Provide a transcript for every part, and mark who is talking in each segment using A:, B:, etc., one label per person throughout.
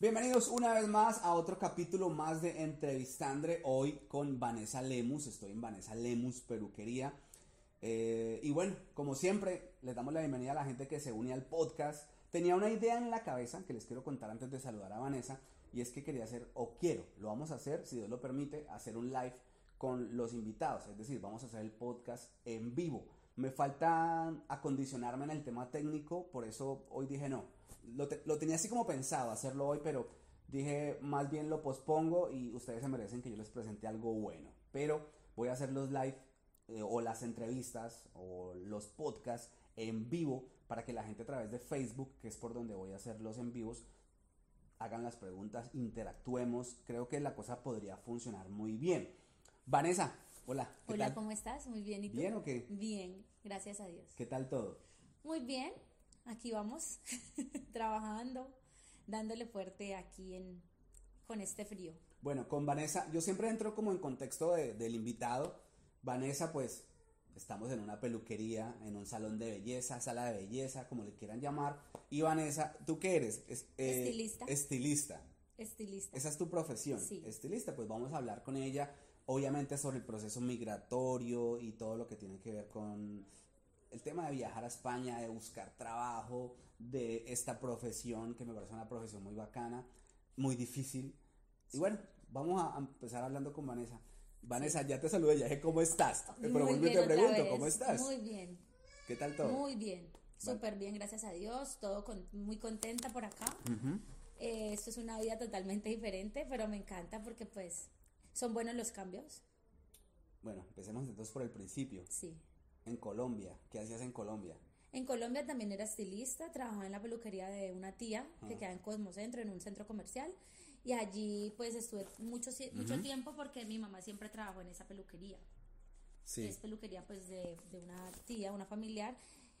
A: Bienvenidos una vez más a otro capítulo más de Entrevistandre. Hoy con Vanessa Lemus. Estoy en Vanessa Lemus Peluquería. Eh, y bueno, como siempre, les damos la bienvenida a la gente que se une al podcast. Tenía una idea en la cabeza que les quiero contar antes de saludar a Vanessa. Y es que quería hacer, o quiero, lo vamos a hacer, si Dios lo permite, hacer un live con los invitados. Es decir, vamos a hacer el podcast en vivo. Me falta acondicionarme en el tema técnico, por eso hoy dije no lo, tenía así como pensado hacerlo hoy, pero dije más bien lo pospongo y ustedes se merecen que yo les presente algo bueno. Pero voy a hacer los live eh, o las entrevistas o los podcasts en vivo para que la gente a través de Facebook, que es por donde voy a hacer los en vivos, hagan las preguntas, interactuemos. Creo que la cosa podría funcionar muy bien. Vanessa, hola.
B: hola, ¿cómo estás? Muy bien. ¿Y tú?
A: ¿Bien o qué?
B: Bien, gracias a Dios.
A: ¿Qué tal todo?
B: Muy bien, aquí vamos, trabajando, dándole fuerte aquí en, con este frío.
A: Bueno, con Vanessa, yo siempre entro como en contexto del invitado. Vanessa, pues, estamos en una peluquería, en un salón de belleza, sala de belleza, como le quieran llamar. Y Vanessa, ¿tú qué eres?
B: Eh, estilista.
A: Estilista.
B: Estilista.
A: Esa es tu profesión.
B: Sí.
A: Estilista, pues vamos a hablar con ella, obviamente sobre el proceso migratorio y todo lo que tiene que ver con el tema de viajar a España, de buscar trabajo, de esta profesión, que me parece una profesión muy bacana, muy difícil. Y bueno, vamos a empezar hablando con Vanessa. Vanessa, ya te saludé, ya ¿cómo estás?
B: Pero vuelvo y te pregunto, ¿cómo estás? Muy bien.
A: ¿Qué tal todo?
B: Muy bien, súper bien, gracias a Dios, todo muy contenta por acá. Eh, esto es una vida totalmente diferente, pero me encanta porque pues son buenos los cambios.
A: Bueno, empecemos entonces por el principio.
B: Sí
A: en Colombia. ¿Qué hacías en Colombia?
B: En Colombia también era estilista, trabajaba en la peluquería de una tía que queda en Cosmocentro, en un centro comercial. Y allí pues estuve mucho, mucho tiempo porque mi mamá siempre trabajó en esa peluquería. Sí. Es peluquería pues de, de una tía, una familiar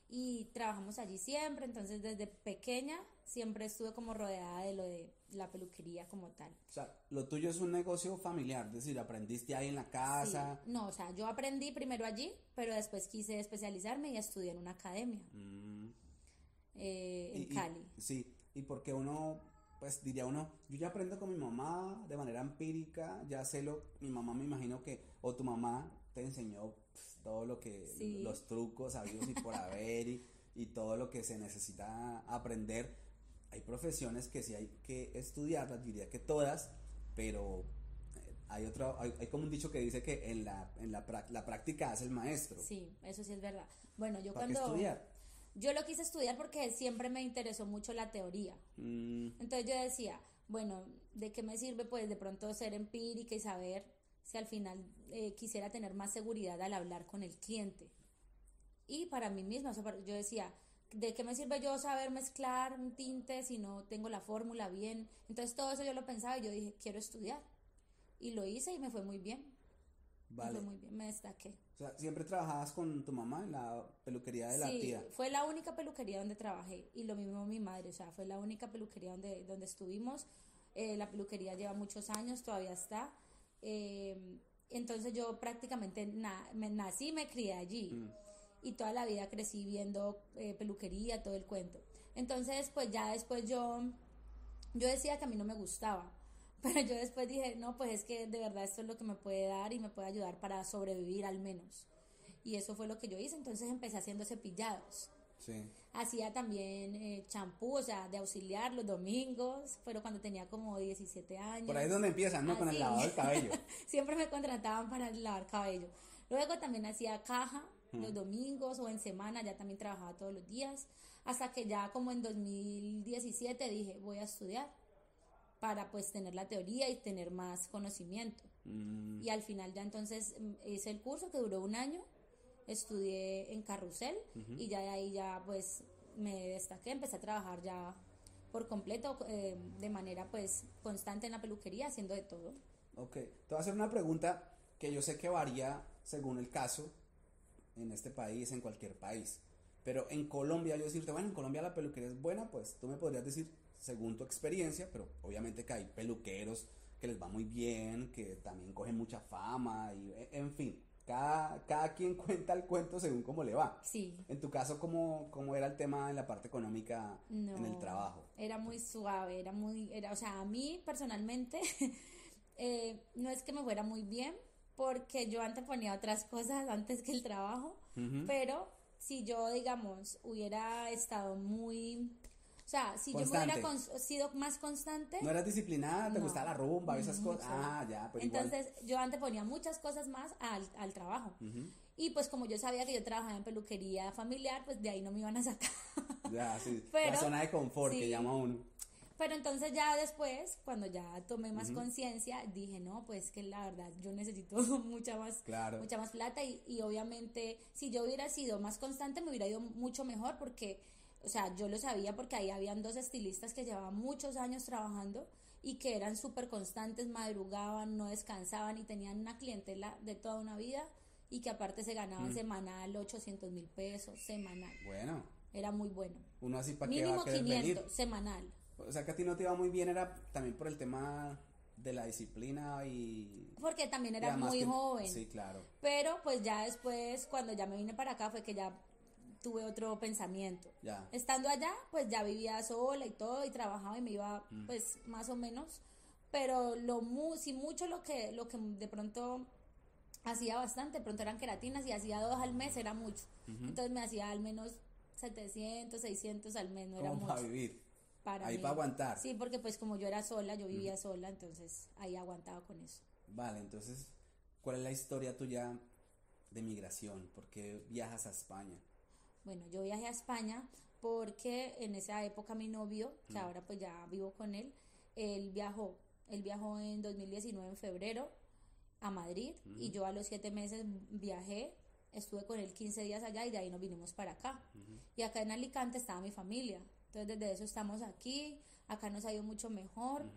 B: y trabajamos allí siempre, entonces desde pequeña siempre estuve como rodeada de lo de la peluquería como tal.
A: O sea, lo tuyo es un negocio familiar, es decir, aprendiste ahí en la casa.
B: No, o sea, yo aprendí primero allí, pero después quise especializarme y estudié en una academia mm. eh, en Cali.
A: sí, y porque uno, pues diría uno, yo ya aprendo con mi mamá de manera empírica, ya sé lo, mi mamá me imagino que, o tu mamá te enseñó todo lo que, los trucos sabidos y por haber y, y, todo lo que se necesita aprender. Hay profesiones que sí hay que estudiarlas, diría que todas, pero eh, hay otro, hay, como un dicho que dice que en la, en la, la, práctica hace el maestro.
B: Sí, eso sí es verdad. Bueno, yo
A: ¿Para
B: cuando...
A: Qué estudiar?
B: Yo lo quise estudiar porque siempre me interesó mucho la teoría. Mm. Entonces yo decía, bueno, ¿de qué me sirve pues de pronto ser empírica y saber si al final eh, quisiera tener más seguridad al hablar con el cliente. Y para mí misma, yo decía, ¿de qué me sirve yo saber mezclar un tinte si no tengo la fórmula bien? Entonces todo eso yo lo pensaba y yo dije, quiero estudiar. Y lo hice y me fue muy bien. Me fue muy bien, me destaqué.
A: O sea, ¿siempre trabajabas con tu mamá en la peluquería de la tía?
B: fue la única peluquería donde trabajé. Y lo mismo mi madre, o sea, fue la única peluquería donde, donde estuvimos. Eh, la peluquería lleva muchos años, todavía está. Eh, entonces yo prácticamente me nací, me crié allí. Mm. Y toda la vida crecí viendo eh, peluquería, todo el cuento. Entonces, pues ya después yo, yo decía que a mí no me gustaba. Pero yo después dije, no, pues es que de verdad esto es lo que me puede dar y me puede ayudar para sobrevivir al menos. Y eso fue lo que yo hice. Entonces empecé haciendo cepillados. Hacía también eh, champú, o sea, de auxiliar los domingos, pero cuando tenía como 17 años.
A: Por ahí es donde empiezan, ¿no? Con el lavado del cabello.
B: Siempre me contrataban para lavar cabello. Luego también hacía caja los domingos o en semana, ya también trabajaba todos los días. Hasta que ya como en 2017 dije, voy a estudiar para pues tener la teoría y tener más conocimiento. Mm. Y al final ya entonces mm, hice el curso que duró un año estudié en Carrusel y ya de ahí ya pues me destaqué, empecé a trabajar ya por completo eh, de manera pues constante en la peluquería haciendo de todo.
A: Ok, te voy a hacer una pregunta que yo sé que varía según el caso en este país, en cualquier país. Pero en Colombia, yo decirte, bueno, en Colombia la peluquería es buena, pues tú me podrías decir, según tu experiencia, pero obviamente que hay peluqueros que les va muy bien, que también cogen mucha fama, y en fin cada, cada quien cuenta el cuento según cómo le va.
B: Sí.
A: En tu caso, ¿cómo, cómo era el tema en la parte económica en el trabajo?
B: Era muy suave, era muy, era, o sea, a mí personalmente eh, no es que me fuera muy bien, porque yo antes ponía otras cosas antes que el trabajo, pero si yo, digamos, hubiera estado muy o sea, si yo me hubiera sido más constante.
A: ¿No eras disciplinada? ¿Te gustaba la rumba? Esas cosas. Ah, ya, pero
B: Entonces, yo antes ponía muchas cosas más al, al trabajo. Y pues, como yo sabía que yo trabajaba en peluquería familiar, pues de ahí no me iban a sacar.
A: Ya, sí. la zona de confort que llama uno.
B: Pero entonces ya después, cuando ya tomé más conciencia, dije, no, pues que la verdad yo necesito mucha más, mucha más plata y, y, obviamente si yo hubiera sido más constante me hubiera ido mucho mejor porque o sea, yo lo sabía porque ahí habían dos estilistas que llevaban muchos años trabajando y que eran súper constantes, madrugaban, no descansaban y tenían una clientela de toda una vida y que aparte se ganaban mm. semanal 800 mil pesos, semanal.
A: Bueno.
B: Era muy bueno.
A: Uno así para
B: Mínimo que 500, semanal.
A: O sea que a ti no te iba muy bien, era también por el tema de la disciplina y...
B: Porque también era muy joven.
A: Sí, claro.
B: Pero pues ya después, cuando ya me vine para acá, fue que ya tuve otro pensamiento.
A: Ya.
B: Estando allá, pues ya vivía sola y todo y trabajaba y me iba mm. pues más o menos, pero lo mu si mucho lo que lo que de pronto hacía bastante, de pronto eran queratinas y hacía dos al mes era mucho. Entonces me hacía al menos 700, 600 al mes, no era mucho.
A: para vivir. Para ahí para aguantar.
B: Sí, porque pues como yo era sola, yo vivía sola, entonces ahí aguantaba con eso.
A: Vale, entonces, ¿cuál es la historia tuya de migración? ¿Por qué viajas a España?
B: Bueno, yo viajé a España porque en esa época mi novio, que ahora pues ya vivo con él, él viajó, él viajó en 2019 en febrero a Madrid y yo a los siete meses viajé, estuve con él 15 días allá y de ahí nos vinimos para acá. Y acá en Alicante estaba mi familia, entonces desde eso estamos aquí, acá nos ha ido mucho mejor.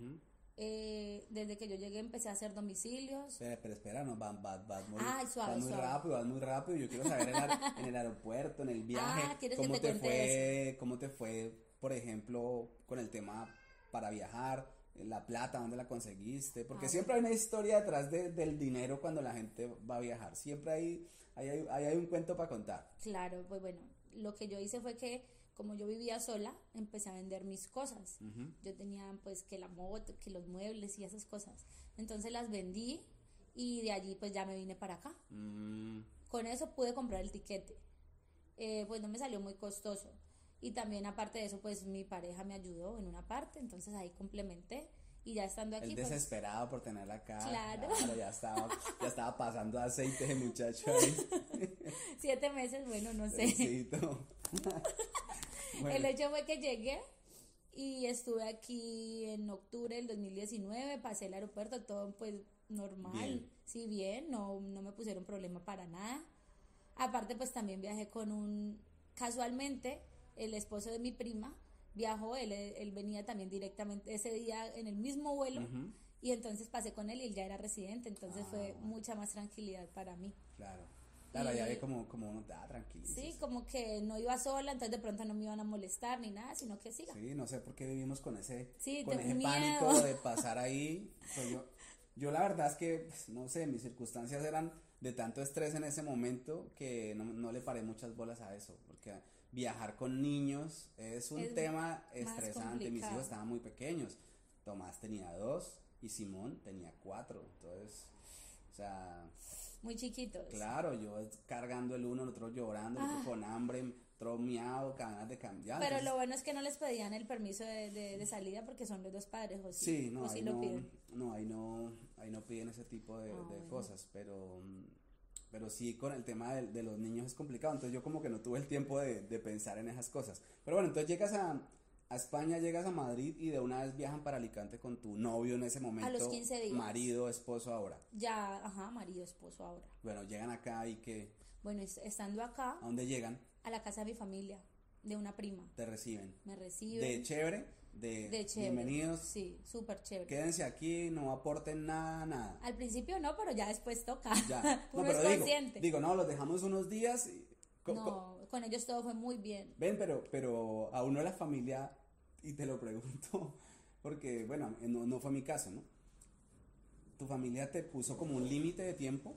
B: Eh, desde que yo llegué empecé a hacer domicilios.
A: Pero, pero espera, no, vas, vas, vas muy,
B: suave,
A: muy rápido, vas muy rápido. Yo quiero saber en, el aeropuerto, en el viaje,
B: ah,
A: cómo
B: te,
A: fue, cómo te fue, por ejemplo, con el tema para viajar, la plata, dónde la conseguiste, porque ah, siempre hay una historia detrás del dinero cuando la gente va a viajar. Siempre hay, hay, hay, hay un cuento para contar.
B: Claro, pues bueno, lo que yo hice fue que como yo vivía sola, empecé a vender mis cosas. Yo tenía pues que la moto, que los muebles y esas cosas. Entonces las vendí y de allí pues ya me vine para acá. Mm. Con eso pude comprar el tiquete. Eh, pues no me salió muy costoso. Y también aparte de eso pues mi pareja me ayudó en una parte, entonces ahí complementé. Y ya estando aquí.
A: El
B: pues,
A: desesperado por tenerla acá.
B: Claro.
A: ya, estaba, ya estaba pasando aceite de muchacho ahí.
B: Siete meses, bueno, no sé. El hecho fue que llegué y estuve aquí en octubre del 2019, pasé el aeropuerto, todo pues normal, sí bien, no, no me pusieron problema para nada. Aparte pues también viajé con un, casualmente, el esposo de mi prima viajó, él, él venía también directamente ese día en el mismo vuelo. Y entonces pasé con él y él ya era residente, entonces fue ah. mucha más tranquilidad para mí.
A: Claro. Claro, ya ve como, como uno da tranquilo.
B: Sí, como que no iba sola, entonces de pronto no me iban a molestar ni nada, sino que siga.
A: Sí, no sé por qué vivimos con ese,
B: sí,
A: con ese pánico de pasar ahí. Pues yo, yo la verdad es que, pues, no sé, mis circunstancias eran de tanto estrés en ese momento que no, no le paré muchas bolas a eso, porque viajar con niños es un tema estresante. Mis hijos estaban muy pequeños. Tomás tenía dos y Simón tenía cuatro, entonces, o sea
B: muy chiquitos.
A: Claro, yo cargando el uno, el otro llorando, el otro ah. con hambre, otro ganas de cambiar.
B: Pero lo bueno es que no les pedían el permiso de, de, salida porque son los dos padres, o
A: sí, no, ahí no, no, ahí no, ahí no piden ese tipo de, ah, cosas, pero, pero sí con el tema de, de, los niños es complicado, entonces yo como que no tuve el tiempo de, de pensar en esas cosas. Pero bueno, entonces llegas a, a España, llegas a Madrid y de una vez viajan para Alicante con tu novio en ese momento.
B: A los 15 días.
A: Marido, esposo ahora.
B: Ya, ajá, marido, esposo ahora.
A: Bueno, llegan acá y que...
B: Bueno, estando acá...
A: ¿A dónde llegan?
B: A la casa de mi familia, de una prima.
A: ¿Te reciben?
B: Me reciben.
A: ¿De chévere? De,
B: de chévere.
A: Bienvenidos.
B: Sí, súper chévere.
A: Quédense aquí, no aporten nada, nada.
B: Al principio no, pero ya después toca.
A: Ya. No, pero digo, digo, no, los dejamos unos días. Y,
B: no, con ellos todo fue muy bien.
A: Ven, pero, pero a uno la familia y te lo pregunto porque, bueno, no, no fue mi caso, ¿no? ¿Tu familia te puso como un límite de tiempo?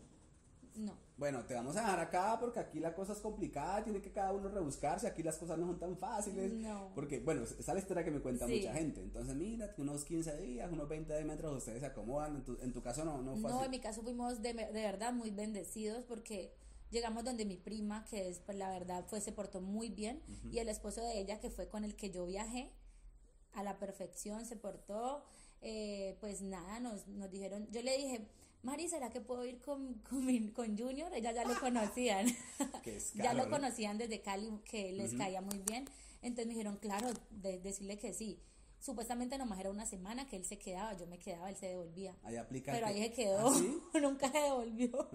B: No.
A: Bueno, te vamos a dejar acá porque aquí la cosa es complicada, tiene que cada uno rebuscarse, aquí las cosas no son tan fáciles.
B: No.
A: Porque, bueno, esa es la historia que me cuenta
B: Sí.
A: mucha gente. Entonces, mira, unos 15 días, unos 20 metros, ustedes se acomodan. En tu, en tu caso no, no fue
B: No,
A: así.
B: en mi caso fuimos de, de verdad muy bendecidos porque llegamos donde mi prima, que es, pues la verdad, fue, se portó muy bien, y el esposo de ella, que fue con el que yo viajé, a la perfección se portó, eh, pues nada, nos, nos dijeron, yo le dije, Mari, ¿será que puedo ir con, con, con Junior? Ella ya lo conocían. Ya lo
A: ¿no?
B: conocían desde Cali, que les caía muy bien. Entonces me dijeron, claro, de, decirle que sí. Supuestamente nomás era una semana que él se quedaba, yo me quedaba, él se devolvía.
A: Ahí.
B: Pero ahí se quedó,
A: ¿Ah, sí?
B: nunca se devolvió.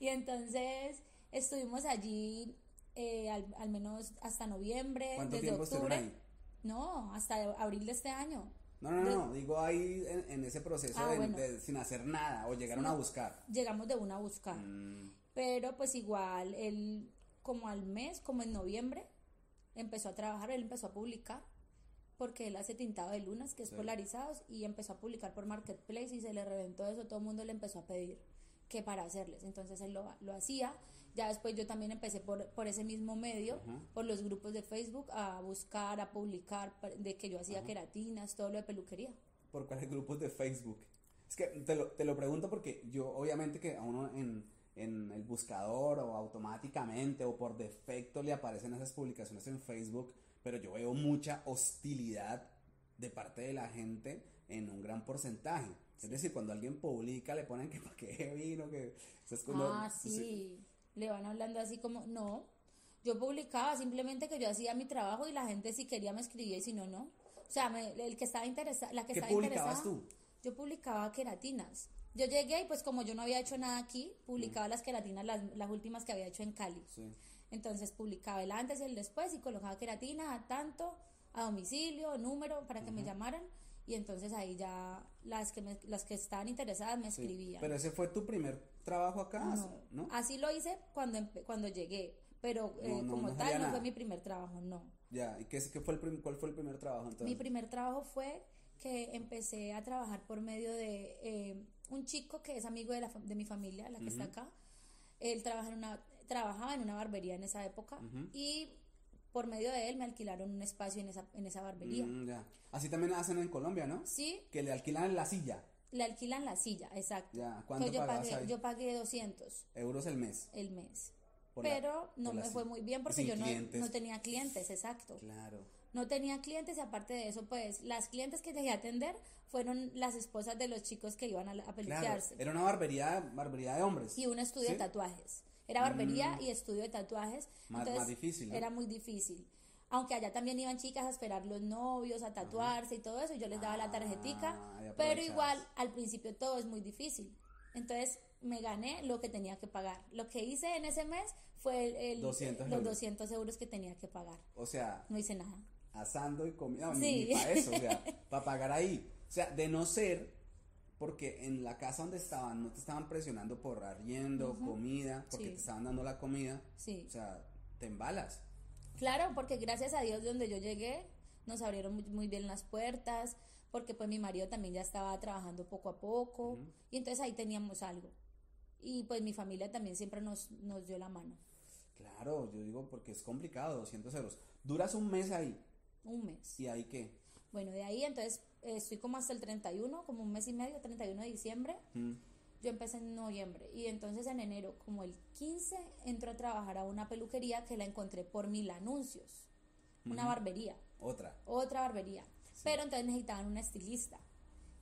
B: y entonces estuvimos allí eh, al, al menos hasta noviembre,
A: ¿Cuánto
B: desde octubre.
A: ahí?
B: No, hasta abril de este año.
A: No, no, no,
B: De-
A: no, digo ahí en, en ese proceso
B: Ah,
A: de,
B: bueno.
A: de- sin hacer nada o llegaron a buscar.
B: Llegamos de una a buscar.
A: Mm,
B: Pero pues igual, él como al mes, como en noviembre, empezó a trabajar, él empezó a publicar, porque él hace tintado de lunas, que es
A: Sí.
B: polarizados, y empezó a publicar por Marketplace y se le reventó eso, todo el mundo le empezó a pedir que para hacerles. Entonces él lo, lo hacía. Ya después yo también empecé por, por ese mismo medio,
A: Ajá.
B: por los grupos de Facebook, a buscar, a publicar de que yo hacía queratinas, todo lo de peluquería.
A: ¿Por cuáles grupos de Facebook? Es que te lo, te lo pregunto porque yo, obviamente, que a uno en, en el buscador o automáticamente o por defecto le aparecen esas publicaciones en Facebook, pero yo veo mucha hostilidad de parte de la gente en un gran porcentaje. Es decir, cuando alguien publica le ponen que para qué vino, que eso es como-
B: Ah, sí. Le van hablando así como, no. Yo publicaba simplemente que yo hacía mi trabajo y la gente si quería me escribía y si no, no. O sea, me- el que estaba interesado, la que
A: ¿Qué
B: estaba
A: publicabas
B: interesada.
A: tú?
B: Yo publicaba queratinas. Yo llegué y pues como yo no había hecho nada aquí, publicaba las queratinas, las, las últimas que había hecho en Cali.
A: Sí.
B: Entonces publicaba el antes y el después y colocaba queratina a tanto, a domicilio, número, para que me llamaran. Y entonces ahí ya las que, me- las que estaban interesadas me
A: Sí.
B: escribían.
A: Pero ese fue tu primer trabajo acá,
B: No,
A: ¿no?
B: así lo hice cuando, cuando llegué, pero eh,
A: No,
B: como tal no
A: nada.
B: fue mi primer trabajo, no.
A: Ya, ¿y qué, fue el cuál fue el primer trabajo entonces?
B: Mi primer trabajo fue que empecé a trabajar por medio de eh, un chico que es amigo de, la, de mi familia, la que está acá. Él trabaja en una, trabajaba en una barbería en esa época y por medio de él me alquilaron un espacio en esa, en esa barbería.
A: Mm, ya. Así también hacen en Colombia, ¿no?
B: Sí,
A: Que le alquilan la silla.
B: Le alquilan la silla, exacto.
A: Ya, ¿cuánto
B: Que yo pagué,
A: ahí?
B: yo pagué 200
A: Euros el mes.
B: el mes.
A: por la-
B: pero no me fue muy bien porque yo no, tenía clientes, exacto.
A: Claro.
B: No tenía clientes y aparte de eso, pues las clientes que dejé atender fueron las esposas de los chicos que iban a, a
A: Claro. Era una barbería, barbería de hombres.
B: Y un estudio de tatuajes. Era barbería y estudio de tatuajes.
A: Más-
B: entonces,
A: más difícil, ¿no?
B: Era muy difícil. Aunque allá también iban chicas a esperar los novios, a tatuarse y todo eso, y yo les daba la tarjetica.
A: Ah,
B: pero igual, al principio todo es muy difícil. Entonces, me gané lo que tenía que pagar. Lo que hice en ese mes fue el, el-
A: 200
B: los
A: euros.
B: 200 euros que tenía que pagar.
A: O sea,
B: No hice nada.
A: asando y comiendo. No,
B: Sí.
A: Ni, para eso, o sea, para pagar ahí. O sea, de no ser porque en la casa donde estaban no te estaban presionando por arriendo, comida, porque
B: Sí.
A: te estaban dando la comida.
B: Sí.
A: O sea, te embalas.
B: Claro, porque gracias a Dios de donde yo llegué nos abrieron muy, muy bien las puertas, porque pues mi marido también ya estaba trabajando poco a poco y entonces ahí teníamos algo. Y pues mi familia también siempre nos, nos dio la mano,
A: Claro, yo digo porque es complicado, 200 euros. Duras un mes ahí.
B: un mes.
A: ¿Y ahí qué?
B: Bueno, de ahí entonces eh, estoy como hasta el 31, como un mes y medio, 31 de diciembre. Yo empecé en noviembre y entonces en enero, como el 15, entro a trabajar a una peluquería que la encontré por mil anuncios, una barbería.
A: Otra.
B: otra barbería. Pero entonces necesitaban una estilista.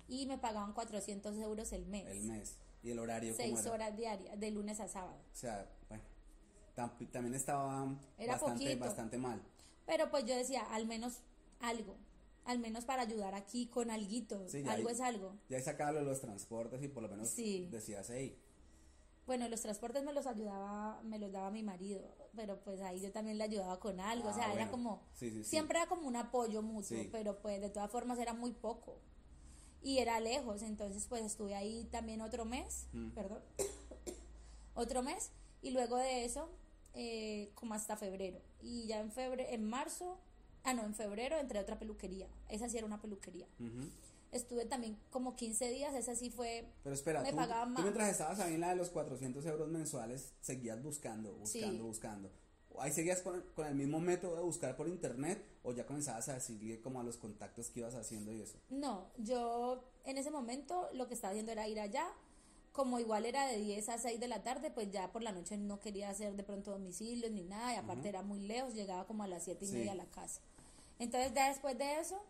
B: Y me pagaban 400 euros el mes.
A: El mes. ¿Y el horario cómo
B: Seis
A: era?
B: horas diarias, de lunes a sábado.
A: O sea, bueno, tam- también estaba
B: Era
A: bastante,
B: poquito.
A: bastante mal.
B: Pero pues yo decía, al menos algo. Al menos para ayudar aquí con alguito.
A: Sí,
B: algo
A: ahí-
B: es algo.
A: Ya he sacado los transportes y por lo menos
B: Sí.
A: decías, hey,
B: Bueno, los transportes me los ayudaba, me los daba mi marido. Pero pues ahí yo también le ayudaba con algo. o
A: Ah,
B: sea, era
A: bueno.
B: como.
A: Sí.
B: Siempre era como un apoyo mutuo. Pero pues de todas formas era muy poco. Y era lejos. Entonces pues estuve ahí también otro mes.
A: Mm.
B: Perdón. otro mes. Y luego de eso, eh, como hasta febrero. Y ya en febrero, en marzo, ah no, en febrero entré a otra peluquería. Esa sí era una peluquería. Estuve también como 15 días, esa sí fue...
A: Pero espera,
B: me
A: tú,
B: pagaban
A: tú
B: más.
A: mientras estabas ahí en la de los 400 euros mensuales, seguías buscando, buscando,
B: Sí.
A: buscando. ¿Ahí seguías con, con el mismo método de buscar por internet o ya comenzabas a decirle como a los contactos que ibas haciendo y eso?
B: No, yo en ese momento lo que estaba haciendo era ir allá. Como igual era de 10 a 6 de la tarde, pues ya por la noche no quería hacer de pronto domicilios ni nada, y aparte era muy lejos, llegaba como a las 7 y
A: Sí.
B: media a la casa. Entonces ya después de eso,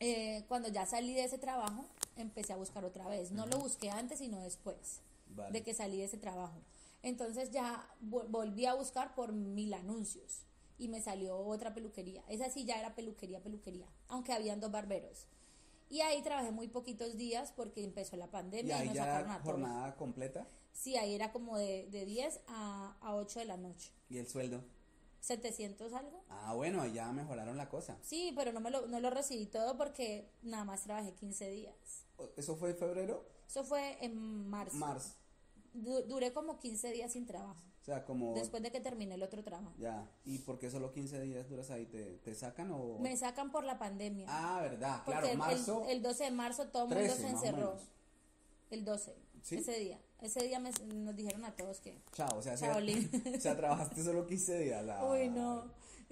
B: eh, cuando ya salí de ese trabajo, empecé a buscar otra vez. No lo busqué antes, sino después
A: Vale.
B: de que salí de ese trabajo. Entonces ya vo- volví a buscar por mil anuncios y me salió otra peluquería. Esa sí ya era peluquería, peluquería, aunque habían dos barberos. Y ahí trabajé muy poquitos días porque empezó la
A: ¿Y
B: pandemia y,
A: ahí
B: nos
A: ya
B: sacaron
A: era
B: a todos.
A: jornada completa?
B: Sí, ahí era como de, de 10 a, a 8 de la noche.
A: ¿Y el sueldo?
B: 700 algo.
A: Ah, bueno, ahí ya mejoraron la cosa.
B: Sí, pero no, me lo, no lo recibí todo porque nada más trabajé 15 días.
A: ¿Eso fue en febrero?
B: Eso fue en marzo.
A: Marzo.
B: Du- duré como 15 días sin trabajo.
A: O sea, como...
B: Después de que terminé el otro trabajo.
A: Ya. ¿Y por qué solo 15 días duras ahí? ¿Te, te sacan o...?
B: Me sacan por la pandemia.
A: Ah, verdad,
B: porque
A: claro,
B: el-
A: marzo...
B: el, el 12 de marzo todo el mundo
A: 13,
B: se encerró. El 12.
A: ¿Sí?
B: Ese día. Ese día me- nos dijeron a todos que.
A: Chao, o sea,
B: Chao,
A: sea-
B: Lin.
A: o sea, trabajaste solo 15 días. la-
B: Uy, no.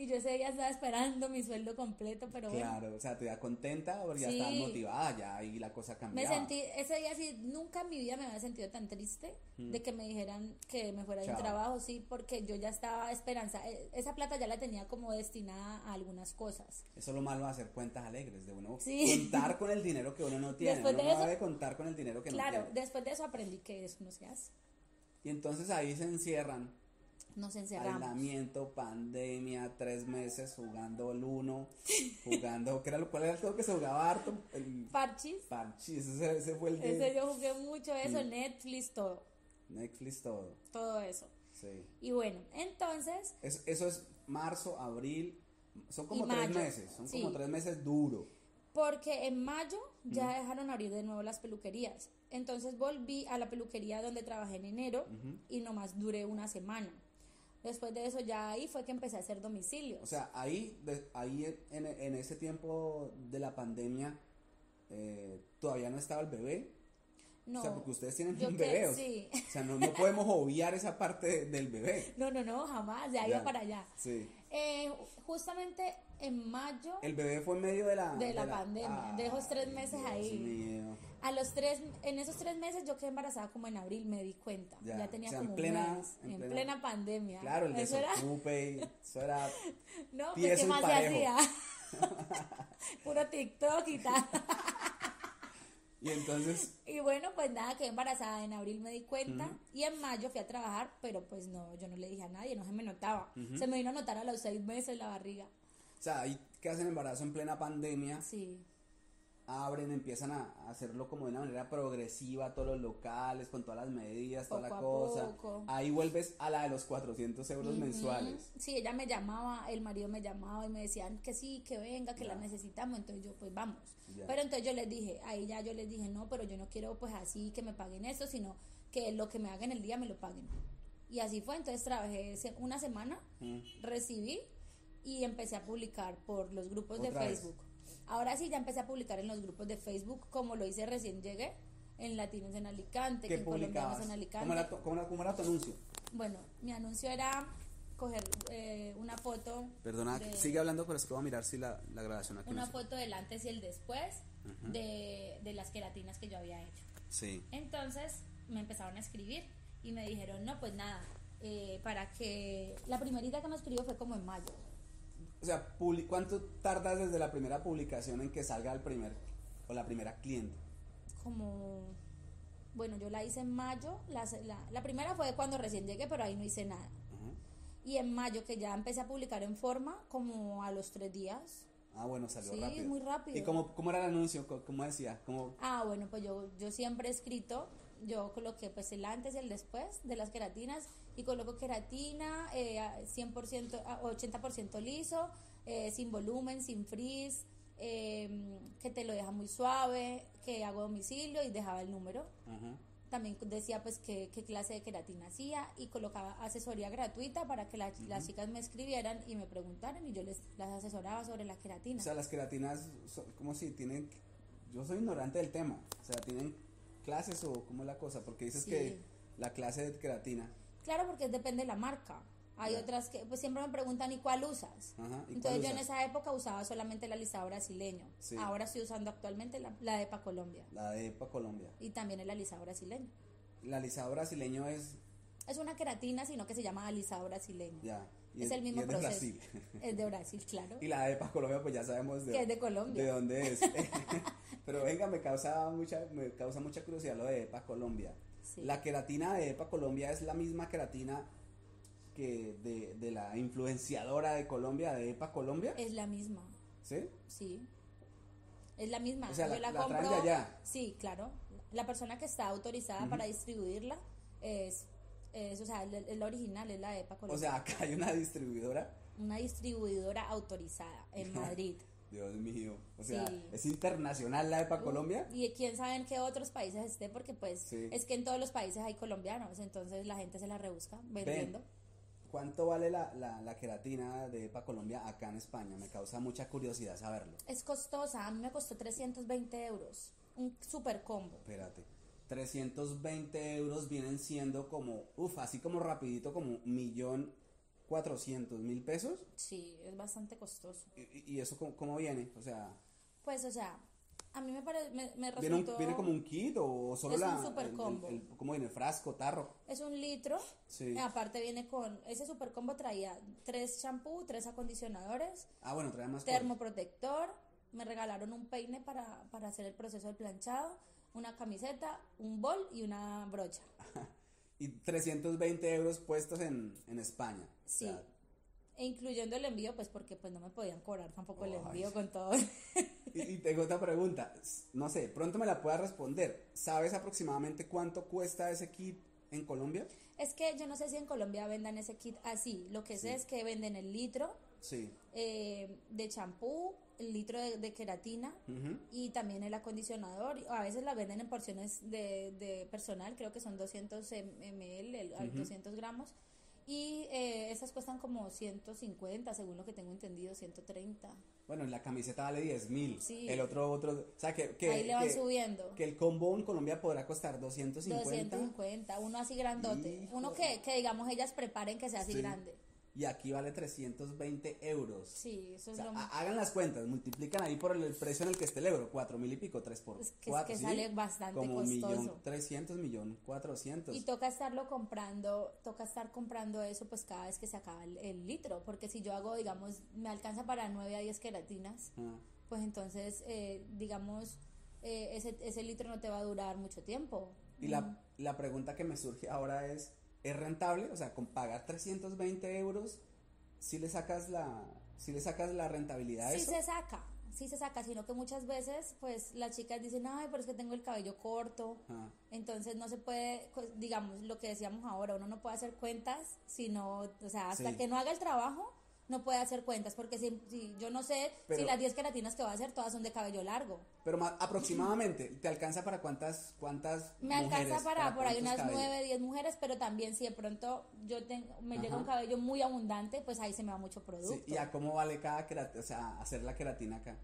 B: Y yo ese día estaba esperando mi sueldo completo, pero bueno.
A: Claro, o sea, te da contenta porque ya
B: Sí.
A: estabas motivada ya y la cosa
B: Me
A: cambiaba.
B: sentí, ese día sí, nunca en mi vida me había sentido tan triste de que me dijeran que me fuera de un
A: Mm. Chao.
B: trabajo, sí, porque yo ya estaba esperanza, eh, esa plata ya la tenía como destinada a algunas cosas.
A: Eso es lo malo de hacer cuentas alegres, de uno
B: Sí.
A: contar con el dinero que uno no tiene.
B: Después
A: uno
B: de
A: no
B: eso-
A: debe contar con el dinero que
B: Claro,
A: no tiene.
B: después de eso aprendí que eso no se hace.
A: Y entonces ahí se encierran.
B: Nos encerramos.
A: Aislamiento, pandemia, tres meses jugando el uno, jugando, ¿qué era lo cuál era el juego que se jugaba harto? El
B: Parchis.
A: Parchís, ese, ese fue el de
B: Ese yo jugué mucho eso,
A: Mm.
B: Netflix, todo,
A: Netflix todo.
B: todo eso.
A: Sí.
B: Y bueno, entonces,
A: Es- eso es marzo, abril, son como tres
B: mayo,
A: meses, son como tres meses duro.
B: porque en mayo ya dejaron abrir de nuevo las peluquerías. Entonces volví a la peluquería donde trabajé en enero y nomás duré una semana. Después de eso ya ahí fue que empecé a hacer domicilios.
A: O sea, ahí, de- ahí en, en ese tiempo de la pandemia, eh, todavía no estaba el bebé.
B: no,
A: o sea, porque ustedes tienen un bebé. o-
B: sí.
A: O sea, no, no podemos obviar esa parte de- del bebé.
B: No, no, no, jamás, ya,
A: Ya.
B: iba para allá.
A: Sí.
B: Eh, justamente en mayo,
A: El bebé fue en medio de la...
B: De la pandemia, de esos tres meses
A: Dios
B: ahí.
A: mío.
B: A los tres, en esos tres meses yo quedé embarazada como en abril, me di cuenta.
A: Ya,
B: Ya, tenía
A: o sea, en
B: como
A: plena-
B: un mes,
A: en
B: en,
A: plena-
B: plena, pandemia.
A: Claro, el
B: Eso
A: desocupe, y eso era...
B: no, pues qué más se hacía. Puro TikTok y tal.
A: Y entonces,
B: Y bueno, pues nada, quedé embarazada. En abril me di cuenta. Y en mayo fui a trabajar, pero pues no, yo no le dije a nadie, no se me notaba. Se me vino a notar a los seis meses la barriga.
A: o sea, ahí que hacen embarazo en plena pandemia,
B: Sí.
A: Abren, empiezan a hacerlo como de una manera progresiva, todos los locales, con todas las medidas, toda la
B: Poco
A: cosa.
B: poco.
A: Ahí vuelves a la de los 400 euros mensuales.
B: Sí, ella me llamaba, el marido me llamaba y me decían que sí, que venga, que
A: Ya.
B: la necesitamos. Entonces yo, pues vamos.
A: Ya.
B: Pero entonces yo les dije, ahí ya yo les dije, no, pero yo no quiero pues así que me paguen eso, sino que lo que me hagan el día me lo paguen. Y así fue, entonces trabajé una semana,
A: Mm.
B: recibí y empecé a publicar por los grupos de
A: vez.
B: Ahora sí, ya empecé a publicar en los grupos de Facebook, como lo hice recién llegué, en Latinos en Alicante, que
A: ¿Qué
B: en Colombianos en Alicante.
A: ¿Cómo era, tu, cómo era- cómo era tu anuncio?
B: Bueno, mi anuncio era coger eh, una foto.
A: Perdona,
B: de-
A: sigue hablando, pero es que voy a mirar si la, la grabación aquí
B: Una
A: no
B: foto del antes y el después de, de las queratinas que yo había hecho.
A: Sí.
B: Entonces me empezaron a escribir y me dijeron, no, pues nada, eh, para que... La primerita que me escribió fue como en mayo.
A: O sea, ¿cuánto tardas desde la primera publicación en que salga el primer o la primera cliente?
B: Como... Bueno, yo la hice en mayo. La, la, la primera fue cuando recién llegué, pero ahí no hice nada. Y en mayo, que ya empecé a publicar en forma, como a los tres días.
A: Ah, bueno, salió
B: Sí,
A: rápido.
B: muy rápido.
A: ¿Y cómo, cómo era el anuncio? ¿Cómo, cómo decía? ¿Cómo,
B: Ah, bueno, pues yo, yo siempre he escrito, yo coloqué pues el antes y el después de las queratinas y coloco queratina eh, a 100%, a 80% liso, eh, sin volumen, sin frizz, eh, que te lo deja muy suave, que hago domicilio y dejaba el número.
A: Ajá.
B: También decía pues qué, qué clase de queratina hacía y colocaba asesoría gratuita para que la- las chicas me escribieran y me preguntaran y yo les las asesoraba sobre la queratina.
A: O sea, las queratinas, son como si tienen yo soy ignorante del tema. O sea, ¿tienen clases o cómo es la cosa? Porque dices
B: Sí.
A: que la clase de queratina.
B: Claro, porque depende de la marca. Hay otras que, pues siempre me preguntan, ¿y cuál usas?
A: Ajá. ¿y cuál
B: Entonces yo en esa época usaba solamente el alisado brasileño.
A: Sí.
B: Ahora estoy usando actualmente la, la de EPA Colombia.
A: La de EPA Colombia.
B: Y también el alisado brasileño.
A: El alisado brasileño es.
B: Es una queratina, sino que se llama alisado brasileño.
A: Ya.
B: Es el mismo
A: y es de. Brasil.
B: Es de Brasil, claro.
A: y la de EPA Colombia, pues ya sabemos de,
B: Que es de Colombia.
A: de dónde es. Pero venga, me causa mucha, me causa mucha curiosidad lo de EPA Colombia.
B: Sí.
A: La queratina de EPA Colombia es la misma queratina que de, de la influenciadora de Colombia, de EPA Colombia.
B: Es la misma,
A: ¿Sí?
B: sí. Es la misma.
A: O sea,
B: Yo
A: la-
B: la,
A: la
B: compro.
A: allá.
B: Sí, claro. La persona que está autorizada para distribuirla es, es, o sea, es la original, es la de EPA Colombia.
A: O sea, acá hay una distribuidora.
B: una distribuidora autorizada en Madrid.
A: Dios mío. O sea,
B: Sí.
A: es internacional la EPA Colombia.
B: Y quién sabe en qué otros países esté, porque pues
A: Sí.
B: es que en todos los países hay colombianos, entonces la gente se la rebusca vendiendo.
A: ¿Cuánto vale la, la, la queratina de EPA Colombia acá en España? Me causa mucha curiosidad saberlo.
B: Es costosa, a mí me costó 320 euros, un super combo.
A: Espérate. 320 euros vienen siendo como, uff, así como rapidito, como millón cuatrocientos mil pesos.
B: Sí, es bastante costoso.
A: ¿Y, y- eso cómo, cómo viene? O sea,
B: Pues, o sea, a mí me, pare, me, me
A: ¿viene, un- como un kit o solo
B: Es un
A: la...
B: super
A: el- el-
B: combo.
A: el- ¿Cómo viene? ¿Frasco, tarro?
B: Es un litro.
A: Sí.
B: Aparte viene con... Ese super combo traía tres champú, tres acondicionadores,
A: Ah, bueno, trae más cosas.
B: termoprotector, me regalaron un peine para, para hacer el proceso del planchado, una camiseta, un bol y una brocha.
A: Y 320 euros puestos en, en España. O
B: Sí.
A: sea,
B: E incluyendo el envío, pues porque pues no me podían cobrar tampoco el
A: Ay.
B: envío con todo.
A: y, y tengo otra pregunta. No sé, pronto me la puedas responder. ¿Sabes aproximadamente cuánto cuesta ese kit en Colombia?
B: es que yo no sé si en Colombia vendan ese kit así. Lo que sé es que venden el litro
A: Sí.
B: eh, de champú, el litro de, de queratina
A: Ujú.
B: y también el acondicionador. A veces la venden en porciones de, de personal, creo que son 200 ml, el- al
A: Ujú.
B: 200 gramos. Y eh, esas cuestan como 150, según lo que tengo entendido, 130.
A: Bueno, la camiseta vale 10 mil.
B: Sí.
A: El otro, otro. O sea, que, que,
B: Ahí le van
A: que-
B: subiendo.
A: que el combo en Colombia podrá costar 250.
B: 250, uno así grandote.
A: Hijo
B: Uno que, que digamos ellas preparen que sea así
A: Sí.
B: grande.
A: Y aquí vale 320 euros.
B: Sí, eso
A: O
B: es
A: sea,
B: lo
A: ha- hagan las cuentas, multiplican ahí por el, el precio en el que esté el euro, cuatro mil y pico, tres por
B: Es que- es
A: cuatro,
B: que
A: ¿sí?
B: sale bastante
A: Como
B: costoso.
A: millón trescientos, millón cuatrocientos.
B: Y toca estarlo comprando, toca estar comprando eso pues cada vez que se acaba el, el litro, porque si yo hago, digamos, me alcanza para 9 a 10 queratinas,
A: Ah,
B: pues entonces, eh, digamos, eh, ese, ese litro no te va a durar mucho tiempo.
A: Y la, la pregunta que me surge ahora es, ¿es rentable? O sea, con pagar 320 euros, si le sacas la, si le sacas la rentabilidad
B: Sí
A: eso?
B: se saca, sí se saca, sino que muchas veces pues las chicas dicen, ay, pero es que tengo el cabello corto,
A: Ah,
B: entonces no se puede, pues, digamos, lo que decíamos ahora, uno no puede hacer cuentas, sino, o sea, hasta
A: Sí.
B: que no haga el trabajo, no puede hacer cuentas, porque si, si yo no sé si las 10 queratinas que va a hacer todas son de cabello largo.
A: pero ma- aproximadamente, ¿te alcanza para cuántas, cuántas
B: Me alcanza
A: mujeres,
B: para, por ahí unas
A: cabellos?
B: 9, 10 mujeres, pero también si de pronto yo tengo, me llega un cabello muy abundante, pues ahí se me va mucho
A: Sí,
B: producto.
A: ¿Y a cómo vale cada queratina, o sea, hacer la queratina acá?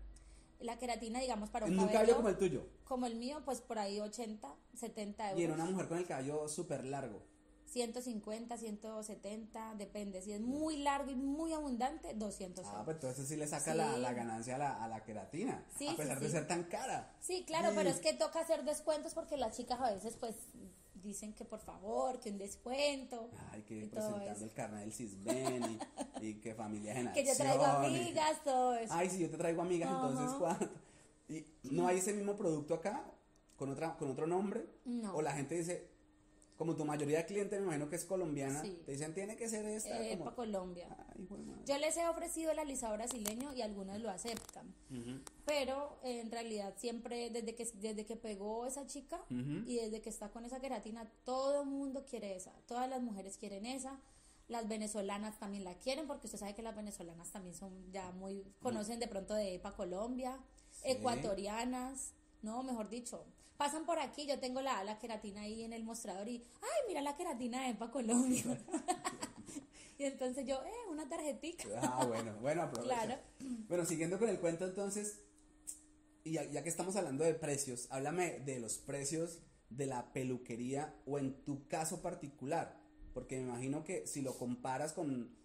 B: La queratina, digamos, para un cabello,
A: cabello como el tuyo.
B: como el mío, pues por ahí 80, 70
A: Y en
B: euros.
A: una mujer con el cabello súper largo.
B: 150, 170, depende. Si es muy largo y muy abundante, 200
A: Ah, pues entonces sí le saca la,
B: Sí.
A: la ganancia a la, a la queratina.
B: Sí,
A: a
B: sí,
A: pesar de ser tan cara.
B: Sí, claro, pero es que toca hacer descuentos porque las chicas a veces pues dicen que por favor, que un descuento.
A: Hay que
B: y todo
A: presentar
B: eso.
A: el carnet del CISBEN y, y que familia en
B: Que yo traigo amigas, todo eso.
A: Ay, si yo te traigo amigas, entonces. ¿cuánto? ¿Y no hay ese mismo producto acá? ¿Con, otra, con otro nombre?
B: No.
A: O la gente dice, como tu mayoría de clientes me imagino que es colombiana,
B: Sí.
A: te dicen, tiene que ser esta.
B: Eh,
A: como-
B: para Colombia.
A: Ay.
B: Yo les he ofrecido el alisado brasileño y algunas lo aceptan. Pero eh, en realidad siempre, desde que, desde que pegó esa chica y desde que está con esa queratina, todo el mundo quiere esa. Todas las mujeres quieren esa. Las venezolanas también la quieren porque usted sabe que las venezolanas también son ya muy, conocen de pronto de EPA Colombia,
A: Sí.
B: ecuatorianas, no, mejor dicho. Pasan por aquí, yo tengo la, la queratina ahí en el mostrador y, ay, mira la queratina de EPA Colombia. y entonces yo, eh, una tarjetita.
A: Ah, bueno, bueno, aprovecha.
B: Claro.
A: Bueno, siguiendo con el cuento entonces, y ya, ya que estamos hablando de precios, háblame de los precios de la peluquería o en tu caso particular, porque me imagino que si lo comparas con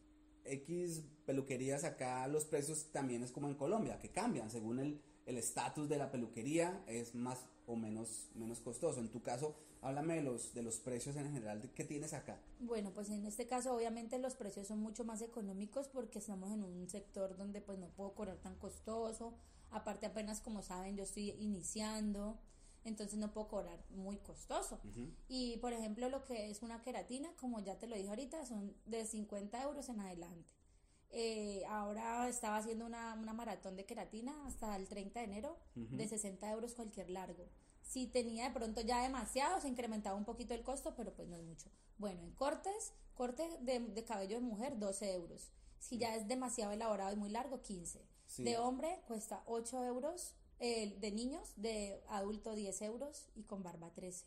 A: X peluquerías acá, los precios también es como en Colombia, que cambian según el estatus de la peluquería, es más o menos, menos costoso. En tu caso, háblame de los, de los precios en general que tienes acá.
B: Bueno, pues en este caso obviamente los precios son mucho más económicos porque estamos en un sector donde pues no puedo cobrar tan costoso. Aparte apenas como saben yo estoy iniciando, entonces no puedo cobrar muy costoso. Y por ejemplo lo que es una queratina, como ya te lo dije ahorita, son de 50 euros en adelante. Eh, ahora estaba haciendo una, maratón de queratina hasta el 30 de enero de 60 euros cualquier largo. Si tenía de pronto ya demasiado, se incrementaba un poquito el costo, pero pues no es mucho. Bueno, en cortes, corte de, cabello de mujer, 12 euros. Si ya es demasiado elaborado y muy largo, 15. De hombre cuesta 8 euros. de niños, de adulto 10 euros y con barba 13.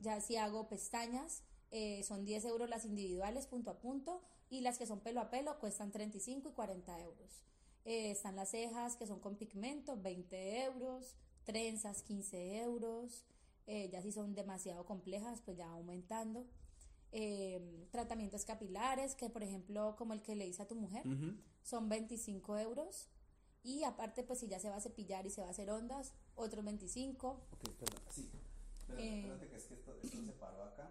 B: Ya, si hago pestañas, eh, son 10 euros las individuales punto a punto y las que son pelo a pelo cuestan 35 y 40 euros. Eh, están las cejas que son con pigmento, 20 euros, trenzas, 15 euros, eh, ya si son demasiado complejas, pues ya aumentando. Em, tratamientos capilares, que por ejemplo, como el que le hice a tu mujer, son 25 euros. Y aparte, pues si ya se va a cepillar y se va a hacer ondas, otros 25.
A: Ok, perdón, sí. Eh, espérate que es que esto, se paró acá.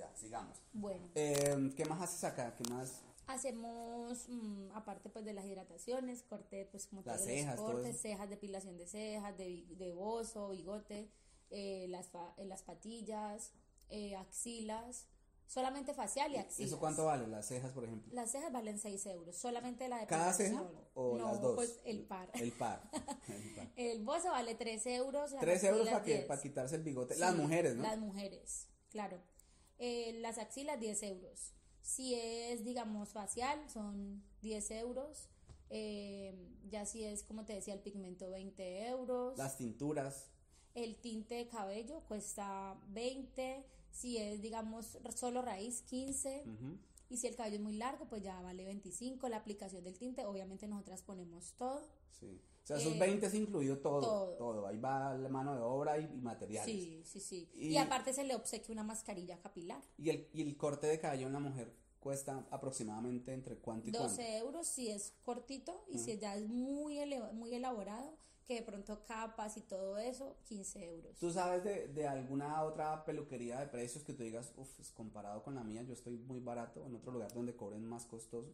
A: Ya, sigamos.
B: Bueno.
A: Eh, ¿Qué más haces acá? ¿Qué más?
B: Hacemos, mm, aparte pues de las hidrataciones, corte, pues como
A: las cejas,
B: cortes, cejas, depilación de cejas, de, de bozo, bigote, eh, las, eh, las patillas, axilas, solamente facial y axilas.
A: ¿Eso cuánto vale? Las cejas, por ejemplo.
B: Las cejas valen 6 euros, solamente la
A: depilación. ¿Cada ceja o
B: no,
A: las dos?
B: pues el par.
A: El par.
B: el, bozo vale 3 euros.
A: 3 euros para, que, para quitarse el bigote. las mujeres, ¿no?
B: Las mujeres, claro. Eh, las axilas 10 euros. Si es, digamos, facial, son 10 euros. Eh, ya si es, como te decía, el pigmento 20 euros.
A: Las tinturas.
B: El tinte de cabello cuesta 20. Si es, digamos, solo raíz, 15. Y si el cabello es muy largo, pues ya vale 25. La aplicación del tinte, obviamente nosotras ponemos todo.
A: Sí. O sea, esos 20 es incluido todo, todo, Ahí va la mano de obra y, materiales.
B: Sí, sí, sí. Y, aparte se le obsequia una mascarilla capilar.
A: ¿Y el, y el corte de cabello en la mujer cuesta aproximadamente entre cuánto y
B: 12 euros si es cortito y si ya es muy, muy elaborado, que de pronto capas y todo eso, 15 euros.
A: ¿Tú sabes de, de alguna otra peluquería de precios que tú digas, uff, comparado con la mía, yo estoy muy barato en otro lugar donde cobren más costoso?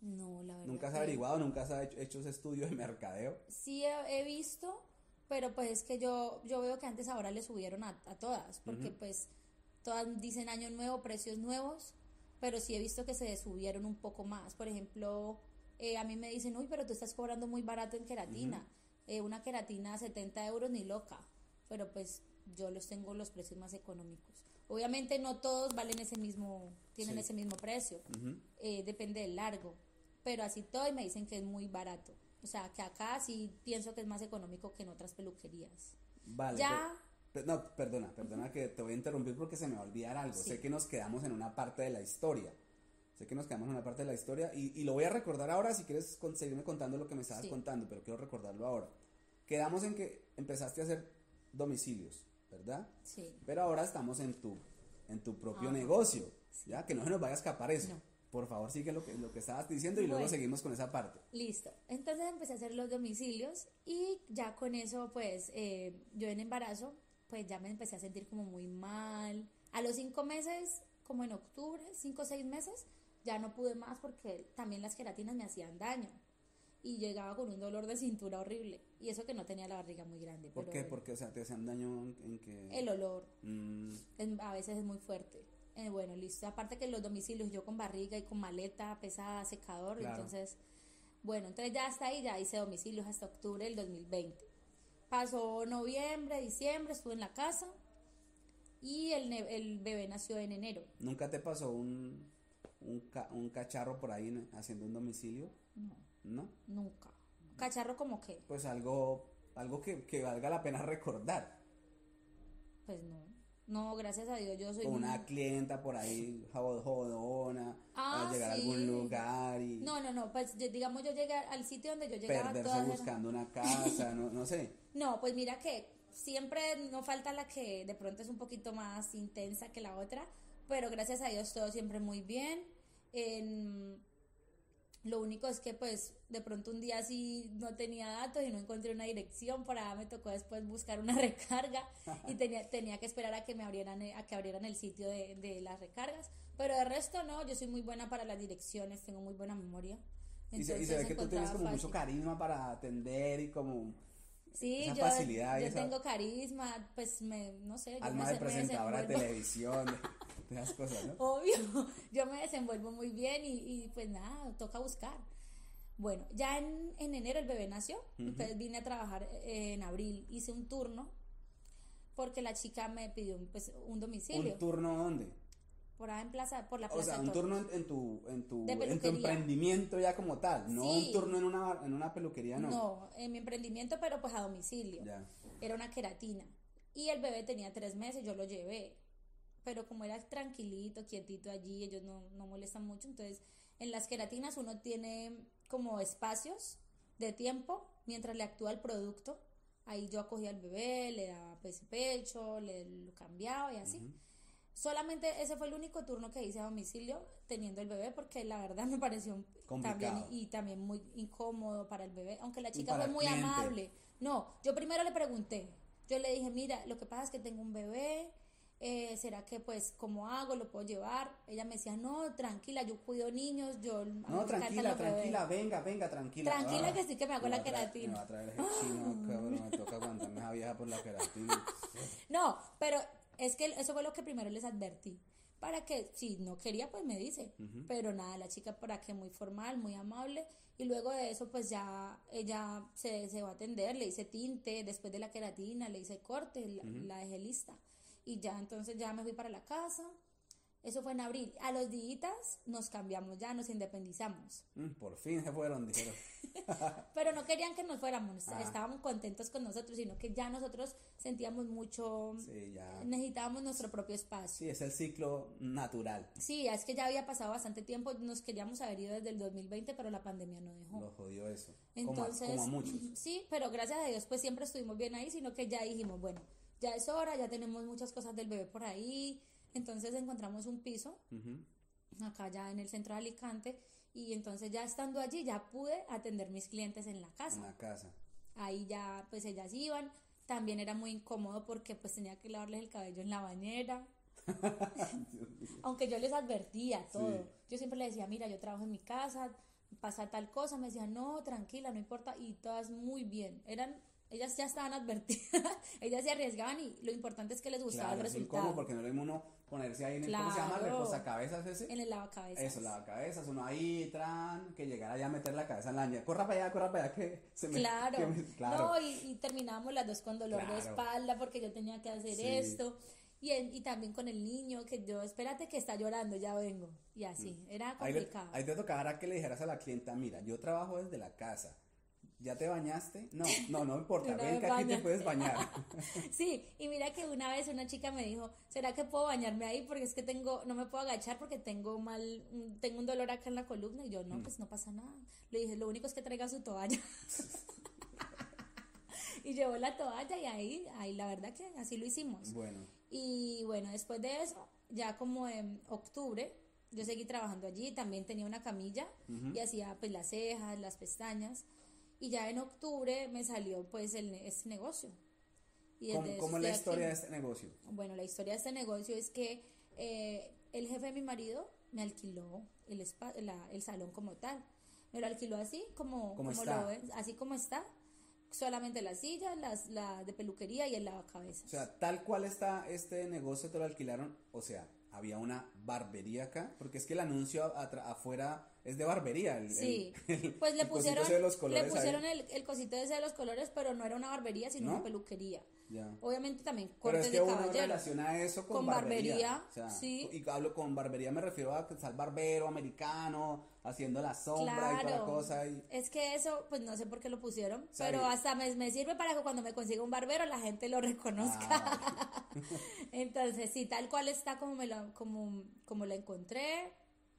B: No, la verdad.
A: ¿Nunca has averiguado, nunca has hecho, ese estudio de mercadeo?
B: Sí he, visto, pero pues es que yo, yo veo que antes ahora le subieron a, todas, porque pues todas dicen año nuevo, precios nuevos, pero sí he visto que se subieron un poco más. Por ejemplo, eh, a mí me dicen, uy, pero tú estás cobrando muy barato en queratina. Eh, una queratina a 70 euros ni loca, pero pues yo los tengo los precios más económicos. Obviamente no todos valen ese mismo, tienen ese mismo precio, eh, depende del largo pero así todo y me dicen que es muy barato. O sea, que acá sí pienso que es más económico que en otras peluquerías.
A: Vale. Ya. no, perdona, perdona que te voy a interrumpir porque se me va a olvidar algo. Sé que nos quedamos en una parte de la historia. Sé que nos quedamos en una parte de la historia y, y lo voy a recordar ahora si quieres seguirme contando lo que me estabas contando, pero quiero recordarlo ahora. Quedamos en que empezaste a hacer domicilios, ¿verdad?
B: Sí.
A: Pero ahora estamos en tu, en tu propio negocio, ¿ya? Que no se nos vaya a escapar eso. Por favor, sigue lo que, lo que estabas diciendo y luego seguimos con esa parte.
B: Listo. Entonces empecé a hacer los domicilios y ya con eso, pues, eh, yo en embarazo, pues ya me empecé a sentir como muy mal. A los cinco meses, como en octubre, cinco o seis meses, ya no pude más porque también las queratinas me hacían daño. Y llegaba con un dolor de cintura horrible. Y eso que no tenía la barriga muy grande.
A: ¿Por qué? Porque, o sea, te hacían daño en que...
B: El olor. Mm. a veces es muy fuerte. Eh, bueno, listo. Aparte que los domicilios, yo con barriga y con maleta pesada, secador, entonces, bueno, entonces ya hasta ahí, ya hice domicilios hasta octubre del 2020. Pasó noviembre, diciembre, estuve en la casa y el, el bebé nació en enero.
A: ¿Nunca te pasó un, un, cacharro por ahí haciendo un domicilio?
B: No.
A: ¿No?
B: Nunca. ¿Cacharro como qué?
A: Pues algo, algo que, que valga la pena recordar.
B: Pues no. No, gracias a Dios, yo soy
A: una
B: muy-
A: clienta por ahí jod- jodona,
B: Ah,
A: a llegar a algún lugar y
B: No, no, no, pues yo- digamos yo llegué al sitio donde yo llegaba
A: perderse
B: todas eran-
A: buscando una casa, no, no sé.
B: No, pues mira que siempre no falta la que de pronto es un poquito más intensa que la otra, pero gracias a Dios todo siempre muy bien. En- lo único es que pues de pronto un día sí no tenía datos y no encontré una dirección, allá me tocó después buscar una recarga y tenía, tenía que esperar a que me abrieran eh, a que abrieran el sitio de, de las recargas, pero de resto no, yo soy muy buena para las direcciones, tengo muy buena memoria.
A: Y se, y se ve que tú tienes como mucho carisma para atender y como
B: Sí,
A: esa
B: yo,
A: facilidad
B: yo
A: esa-
B: tengo carisma, pues me, no sé, yo
A: alma
B: me,
A: de presentadora de televisión, de, de esas cosas, ¿no?
B: Obvio, yo me desenvuelvo muy bien y, y, pues nada, toca buscar. Bueno, ya en, en enero el bebé nació, entonces vine a trabajar eh, en abril, hice un turno porque la chica me pidió pues, un domicilio
A: ¿Un turno dónde?
B: Por en plaza, por la
A: O
B: plaza
A: sea, un turno en, en tu, en, tu, en tu emprendimiento ya como tal, no
B: Sí.
A: un turno en una, en una peluquería, no.
B: No, en mi emprendimiento, pero pues a domicilio.
A: Ya.
B: Era una queratina. Y el bebé tenía tres meses, yo lo llevé. Pero como era tranquilito, quietito allí, ellos no, no molestan mucho. Entonces, en las queratinas uno tiene como espacios de tiempo mientras le actúa el producto. Ahí yo acogía al bebé, le daba pues pecho, le lo cambiaba y así. Solamente ese fue el único turno que hice a domicilio teniendo el bebé porque la verdad me pareció también y también muy incómodo para el bebé, aunque la chica fue
A: el
B: muy
A: cliente.
B: amable. No, yo primero le pregunté, yo le dije, mira, lo que pasa es que tengo un bebé, eh, ¿será que pues cómo hago? ¿Lo puedo llevar? Ella me decía, no, tranquila, yo cuido niños, yo...
A: No, tranquila,
B: los bebés".
A: tranquila, venga, venga, tranquila.
B: Tranquila
A: Ah,
B: que sí que me hago la queratina.
A: Me va a traer ese chino, cabrón, me toca aguantarme esa vieja por la queratina.
B: No, pero es que eso fue lo que primero les advertí. Para que, si no quería, pues me dice. Pero nada, la chica para que muy formal, muy amable. Y luego de eso, pues ya ella se, se va a atender, le hice tinte, después de la queratina, le hice corte, la, la dejé lista. Y ya entonces ya me fui para la casa. Eso fue en abril. A los días nos cambiamos ya, nos independizamos.
A: Mm, Por fin se fueron, dijeron.
B: Pero no querían que nos fuéramos,
A: Ah.
B: estábamos contentos con nosotros, sino que ya nosotros sentíamos mucho,
A: Sí, ya.
B: necesitábamos nuestro propio espacio.
A: Sí, es el ciclo natural.
B: Sí, es que ya había pasado bastante tiempo, nos queríamos haber ido desde el 2020, pero la pandemia no dejó.
A: Lo jodió eso. como, a,
B: Entonces,
A: como a muchos.
B: sí, pero gracias a Dios pues siempre estuvimos bien ahí, sino que ya dijimos, bueno, ya es hora, ya tenemos muchas cosas del bebé por ahí, entonces encontramos un piso acá ya en el centro de Alicante y entonces ya estando allí ya pude atender mis clientes en la casa.
A: En la casa.
B: Ahí ya pues ellas iban, también era muy incómodo porque pues tenía que lavarles el cabello en la bañera. Aunque yo les advertía todo.
A: Sí.
B: Yo siempre les decía, mira, yo trabajo en mi casa, pasa tal cosa, me decían, no, tranquila, no importa, y todas muy bien. Eran, ellas ya estaban advertidas, ellas se arriesgaban y lo importante es que les gustaba
A: Claro,
B: el
A: es
B: resultado.
A: incómodo porque no es uno ponerse ahí en el, ¿cómo se llama?
B: Claro.
A: Reposacabezas ese.
B: En el lavacabezas.
A: Eso, lavacabezas, uno ahí, tran, que llegara ya a meter la cabeza en la bañera. Corra para allá, corra para allá, que se me...
B: Claro,
A: que me- claro.
B: no, y, y terminábamos las dos con dolor de espalda porque yo tenía que hacer
A: Sí.
B: esto. Y, en- y también con el niño, que yo, espérate que está llorando, ya vengo. Y así, era
A: Ahí, le-
B: complicado.
A: ahí te tocará que le dijeras a la clienta, mira, yo trabajo desde la casa. ¿Ya te bañaste? No, no, no importa, ven que aquí te puedes bañar.
B: Sí, y mira que una vez una chica me dijo, ¿será que puedo bañarme ahí? Porque es que tengo, no me puedo agachar porque tengo mal, un- tengo un dolor acá en la columna. Y yo,
A: Mm.
B: no, pues no pasa nada. Le dije, lo único es que traiga su toalla. y llevó la toalla y ahí, ahí la verdad que así lo hicimos.
A: bueno,
B: Y bueno, después de eso, ya como en octubre, yo seguí trabajando allí, también tenía una camilla y hacía pues las cejas, las pestañas. Y ya en octubre me salió pues el, este negocio. Y
A: ¿cómo, cómo es la historia de este negocio?
B: Bueno, la historia de este negocio es que eh, el jefe de mi marido me alquiló el, espa- la- el salón como tal. Me lo alquiló así como,
A: Como
B: lo ven, así como está. Solamente las sillas, las, la de peluquería y el lavacabezas.
A: O sea, tal cual está este negocio, te lo alquilaron, o sea, había una barbería acá, porque es que el anuncio afuera es de barbería. El,
B: Sí,
A: el-
B: pues le pusieron,
A: de los
B: le
A: colores ahí.
B: pusieron el, el cosito ese de los colores, pero no era una barbería, sino
A: ¿No?
B: una peluquería. Obviamente también
A: cortes Pero es que uno relaciona eso con, barbería. sí. Y hablo con barbería, me refiero a que está barbero americano, haciendo la sombra y toda la cosa. Y...
B: Es que eso, pues no sé por qué lo pusieron, pero hasta me, me, sirve para que cuando me consiga un barbero la gente lo reconozca. Ah, Entonces, sí, tal cual está como, me lo, como, como lo encontré,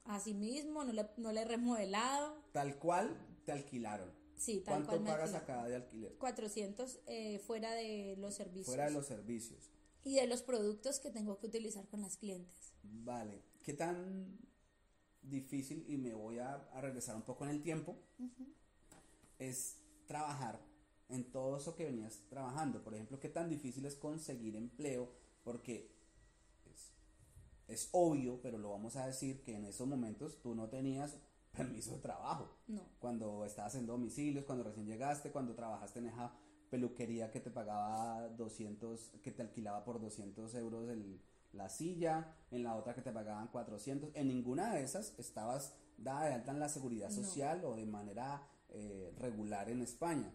B: así mismo, no le, no le he remodelado.
A: Tal cual te alquilaron.
B: Sí, tal
A: ¿Cuánto pagas acá de alquiler?
B: 400 eh, fuera de los servicios.
A: Fuera de los servicios.
B: Y de los productos que tengo que utilizar con las clientes.
A: Vale. ¿Qué tan difícil, y me voy a, regresar un poco en el tiempo, es trabajar en todo eso que venías trabajando? Por ejemplo, ¿qué tan difícil es conseguir empleo? Porque es, es obvio, pero lo vamos a decir, que en esos momentos tú no tenías permiso de trabajo.
B: No.
A: Cuando estabas en domicilios, cuando recién llegaste, cuando trabajaste en esa peluquería que te pagaba 200, que te alquilaba por 200 euros el, la silla, en la otra que te pagaban 400. En ninguna de esas estabas dada de alta en la seguridad social o de manera eh, regular en España.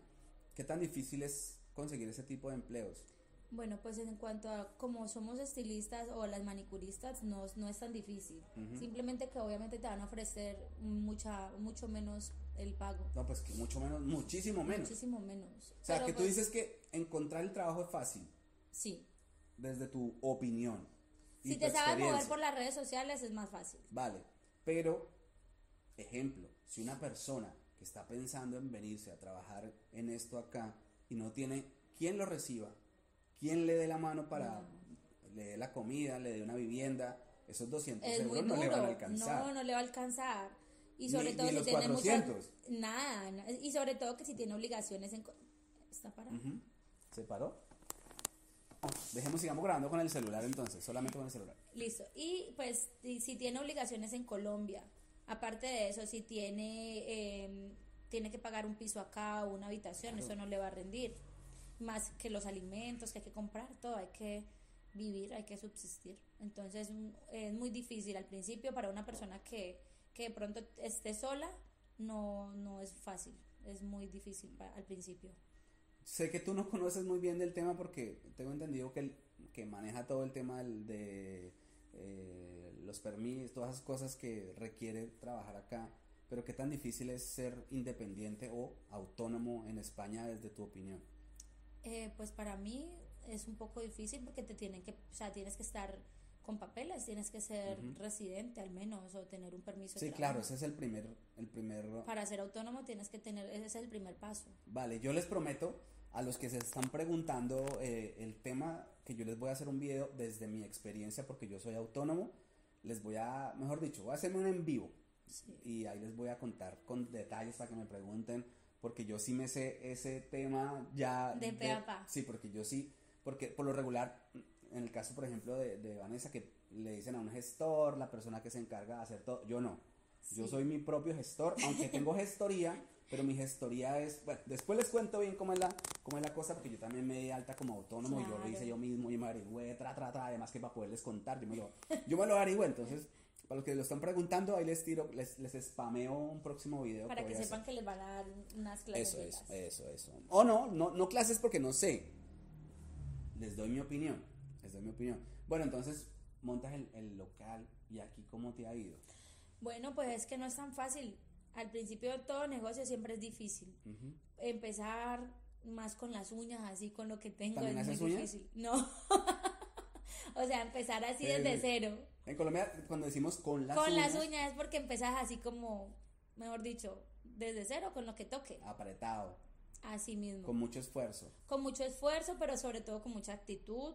A: ¿Qué tan difícil es conseguir ese tipo de empleos?
B: Bueno, pues en cuanto a como somos estilistas o las manicuristas, no, no es tan difícil. Simplemente que obviamente te van a ofrecer mucha, mucho menos el pago.
A: No, pues que mucho menos, muchísimo menos.
B: Muchísimo menos.
A: O sea, que tú pues dices que encontrar el trabajo es fácil.
B: Sí.
A: Desde tu opinión.
B: si te sabes mover por las redes sociales es más fácil.
A: Vale, pero, ejemplo, si una persona que está pensando en venirse a trabajar en esto acá y no tiene quien lo reciba, ¿Quién le dé la mano para, le dé la comida, le dé una vivienda? Esos 200 euros no le van a alcanzar.
B: No, no le va a alcanzar. Y sobre todo si tiene nada, y sobre todo que si tiene obligaciones en... ¿Está parado?
A: ¿Se paró? dejemos, sigamos grabando con el celular entonces, solamente con el celular.
B: Listo. Y pues si tiene obligaciones en Colombia, aparte de eso, si tiene, em, tiene que pagar un piso acá o una habitación, eso no le va a rendir más que los alimentos que hay que comprar, todo, hay que vivir, hay que subsistir. Entonces es muy difícil al principio para una persona que, que de pronto esté sola, no, no es fácil, es muy difícil al principio.
A: Sé que tú no conoces muy bien del tema porque tengo entendido que, el, que maneja todo el tema de eh, los permisos, todas esas cosas que requiere trabajar acá, pero qué tan difícil es ser independiente o autónomo en España desde tu opinión.
B: Eh, pues para mí es un poco difícil porque te tienen que, o sea, tienes que estar con papeles, tienes que ser residente al menos o tener un permiso.
A: Sí, claro, ese es el primer, el primer...
B: Para ser autónomo tienes que tener, ese es el primer paso.
A: Vale, yo les prometo a los que se están preguntando eh, el tema que yo les voy a hacer un video desde mi experiencia porque yo soy autónomo, les voy a, mejor dicho, voy a hacerme un en vivo y ahí les voy a contar con detalles para que me pregunten porque yo sí me sé ese tema ya.
B: De pe a
A: Sí, porque yo sí, porque por lo regular, en el caso, por ejemplo, de, de, Vanessa, que le dicen a un gestor, la persona que se encarga de hacer todo, yo no. Yo soy mi propio gestor, aunque tengo gestoría, pero mi gestoría es, bueno, después les cuento bien cómo es la, cómo es la cosa, porque yo también me di alta como autónomo, y yo lo hice yo mismo, y me averigüé, tra, tra, tra, además que para poderles contar, yo me lo, yo me lo averigüé, entonces para los que lo están preguntando, ahí les tiro, les, les spameo un próximo video.
B: Para que, sepan que les van a dar unas clases.
A: Eso, eso, eso, eso. O no, no, no clases porque no sé. Les doy mi opinión. Les doy mi opinión. Bueno, entonces montas el, el local y aquí cómo te ha ido.
B: Bueno, pues es que no es tan fácil. Al principio de todo negocio siempre es difícil. Empezar más con las uñas, así con lo que tengo es muy difícil. No. o sea, empezar así desde eh, cero.
A: En Colombia, cuando decimos con las
B: uñas. Con las uñas es porque empezás así como, mejor dicho, desde cero, con lo que toque.
A: Apretado.
B: Así mismo.
A: Con mucho esfuerzo.
B: Con mucho esfuerzo, pero sobre todo con mucha actitud.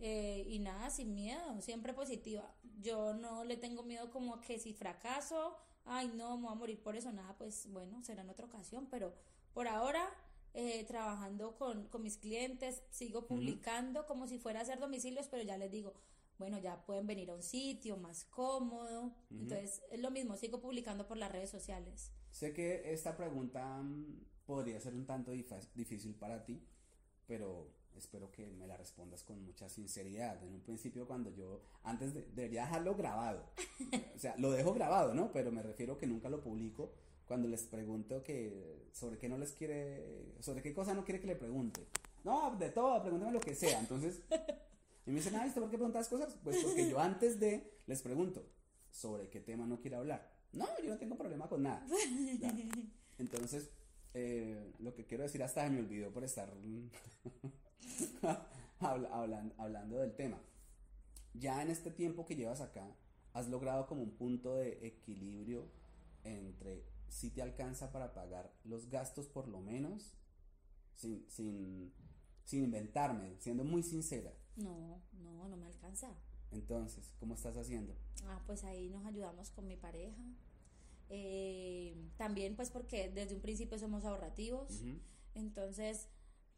B: Eh, y nada, sin miedo, siempre positiva. Yo no le tengo miedo como que si fracaso, ay no, me voy a morir por eso, nada, pues bueno, será en otra ocasión, pero por ahora eh, trabajando con, con, mis clientes, sigo publicando como si fuera a hacer domicilios, pero ya les digo, bueno, ya pueden venir a un sitio más cómodo. Entonces, es lo mismo, sigo publicando por las redes sociales.
A: Sé que esta pregunta mm, podría ser un tanto difícil para ti, pero espero que me la respondas con mucha sinceridad. En un principio, cuando yo, antes de, debería dejarlo grabado, o sea, lo dejo grabado, ¿no? Pero me refiero que nunca lo publico cuando les pregunto que sobre qué no les quiere, sobre qué cosa no quiere que le pregunte. No, de todo, pregúntame lo que sea. Entonces, y me dicen, ah, ¿por qué preguntas cosas? Pues porque yo antes de les pregunto, ¿sobre qué tema no quiere hablar? No, yo no tengo problema con nada. Entonces, eh, lo que quiero decir hasta me olvidó por estar hablando, hablando del tema. Ya en este tiempo que llevas acá, has logrado como un punto de equilibrio entre si te alcanza para pagar los gastos por lo menos, sin, sin, sin inventarme, siendo muy sincera.
B: No, no, no me alcanza.
A: Entonces, ¿cómo estás haciendo?
B: Ah, pues ahí nos ayudamos con mi pareja. Eh, también pues porque desde un principio somos ahorrativos. Entonces,